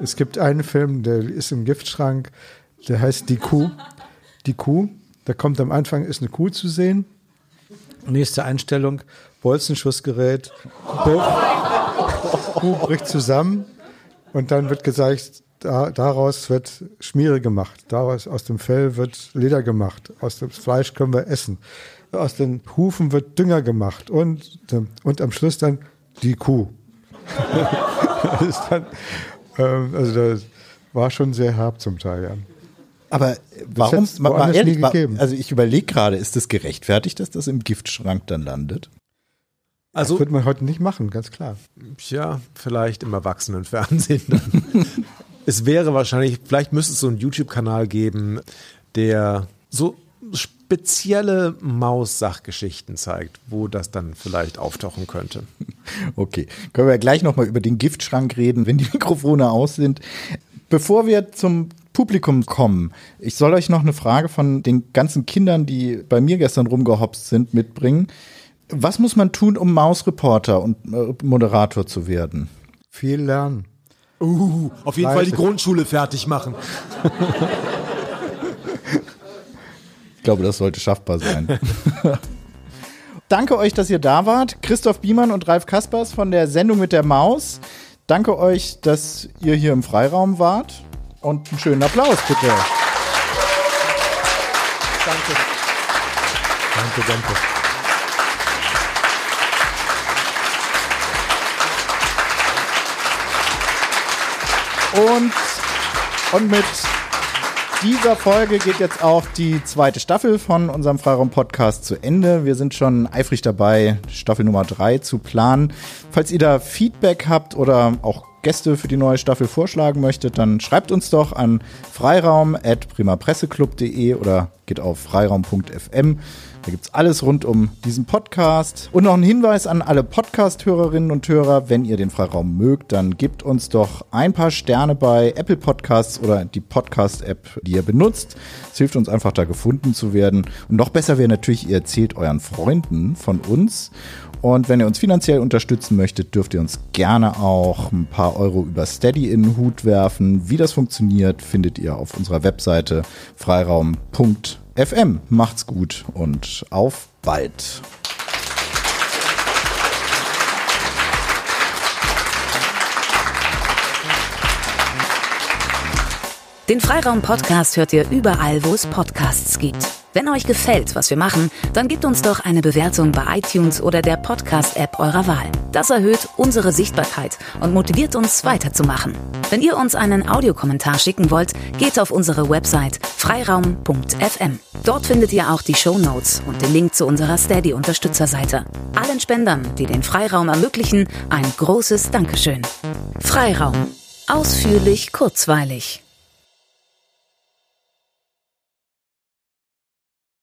es gibt einen Film, der ist im Giftschrank, der heißt Die Kuh. Die Kuh, da kommt am Anfang, ist eine Kuh zu sehen. Nächste Einstellung, Bolzenschussgerät, Kuh bricht zusammen und dann wird gesagt, da, daraus wird Schmiere gemacht, daraus aus dem Fell wird Leder gemacht, aus dem Fleisch können wir essen, aus den Hufen wird Dünger gemacht und, und am Schluss dann die Kuh. dann, ähm, also das war schon sehr herb zum Teil, ja. Aber warum, mal, mal ehrlich, also ich überlege gerade, ist es das gerechtfertigt, dass das im Giftschrank dann landet? Also, das würde man heute nicht machen, ganz klar. Ja, vielleicht im Erwachsenenfernsehen. Dann. es wäre wahrscheinlich, vielleicht müsste es so einen YouTube-Kanal geben, der so spezielle Maus-Sachgeschichten zeigt, wo das dann vielleicht auftauchen könnte. Okay, können wir gleich nochmal über den Giftschrank reden, wenn die Mikrofone aus sind. Bevor wir zum Publikum kommen, ich soll euch noch eine Frage von den ganzen Kindern, die bei mir gestern rumgehopst sind, mitbringen. Was muss man tun, um Mausreporter und äh, Moderator zu werden? Viel lernen. Uh, auf jeden Fleißig. Fall die Grundschule fertig machen. Ich glaube, das sollte schaffbar sein. Danke euch, dass ihr da wart. Christoph Biemann und Ralf Kaspers von der Sendung mit der Maus. Danke euch, dass ihr hier im Freiraum wart. Und einen schönen Applaus, bitte. Danke. Danke, danke. Und, und mit dieser Folge geht jetzt auch die zweite Staffel von unserem Freiraum-Podcast zu Ende. Wir sind schon eifrig dabei, Staffel Nummer drei zu planen. Falls ihr da Feedback habt oder auch Gäste für die neue Staffel vorschlagen möchtet, dann schreibt uns doch an freiraum.primapresseclub.de oder geht auf freiraum.fm. Da gibt's alles rund um diesen Podcast. Und noch ein Hinweis an alle Podcast-Hörerinnen und Hörer. Wenn ihr den Freiraum mögt, dann gebt uns doch ein paar Sterne bei Apple Podcasts oder die Podcast-App, die ihr benutzt. Es hilft uns einfach, da gefunden zu werden. Und noch besser wäre natürlich, ihr erzählt euren Freunden von uns. Und wenn ihr uns finanziell unterstützen möchtet, dürft ihr uns gerne auch ein paar Euro über Steady in den Hut werfen. Wie das funktioniert, findet ihr auf unserer Webseite freiraum.fm. Macht's gut und auf bald. Den Freiraum-Podcast hört ihr überall, wo es Podcasts gibt. Wenn euch gefällt, was wir machen, dann gebt uns doch eine Bewertung bei iTunes oder der Podcast-App eurer Wahl. Das erhöht unsere Sichtbarkeit und motiviert uns weiterzumachen. Wenn ihr uns einen Audiokommentar schicken wollt, geht auf unsere Website freiraum.fm. Dort findet ihr auch die Show Notes und den Link zu unserer Steady-Unterstützerseite. Allen Spendern, die den Freiraum ermöglichen, ein großes Dankeschön. Freiraum. Ausführlich, kurzweilig.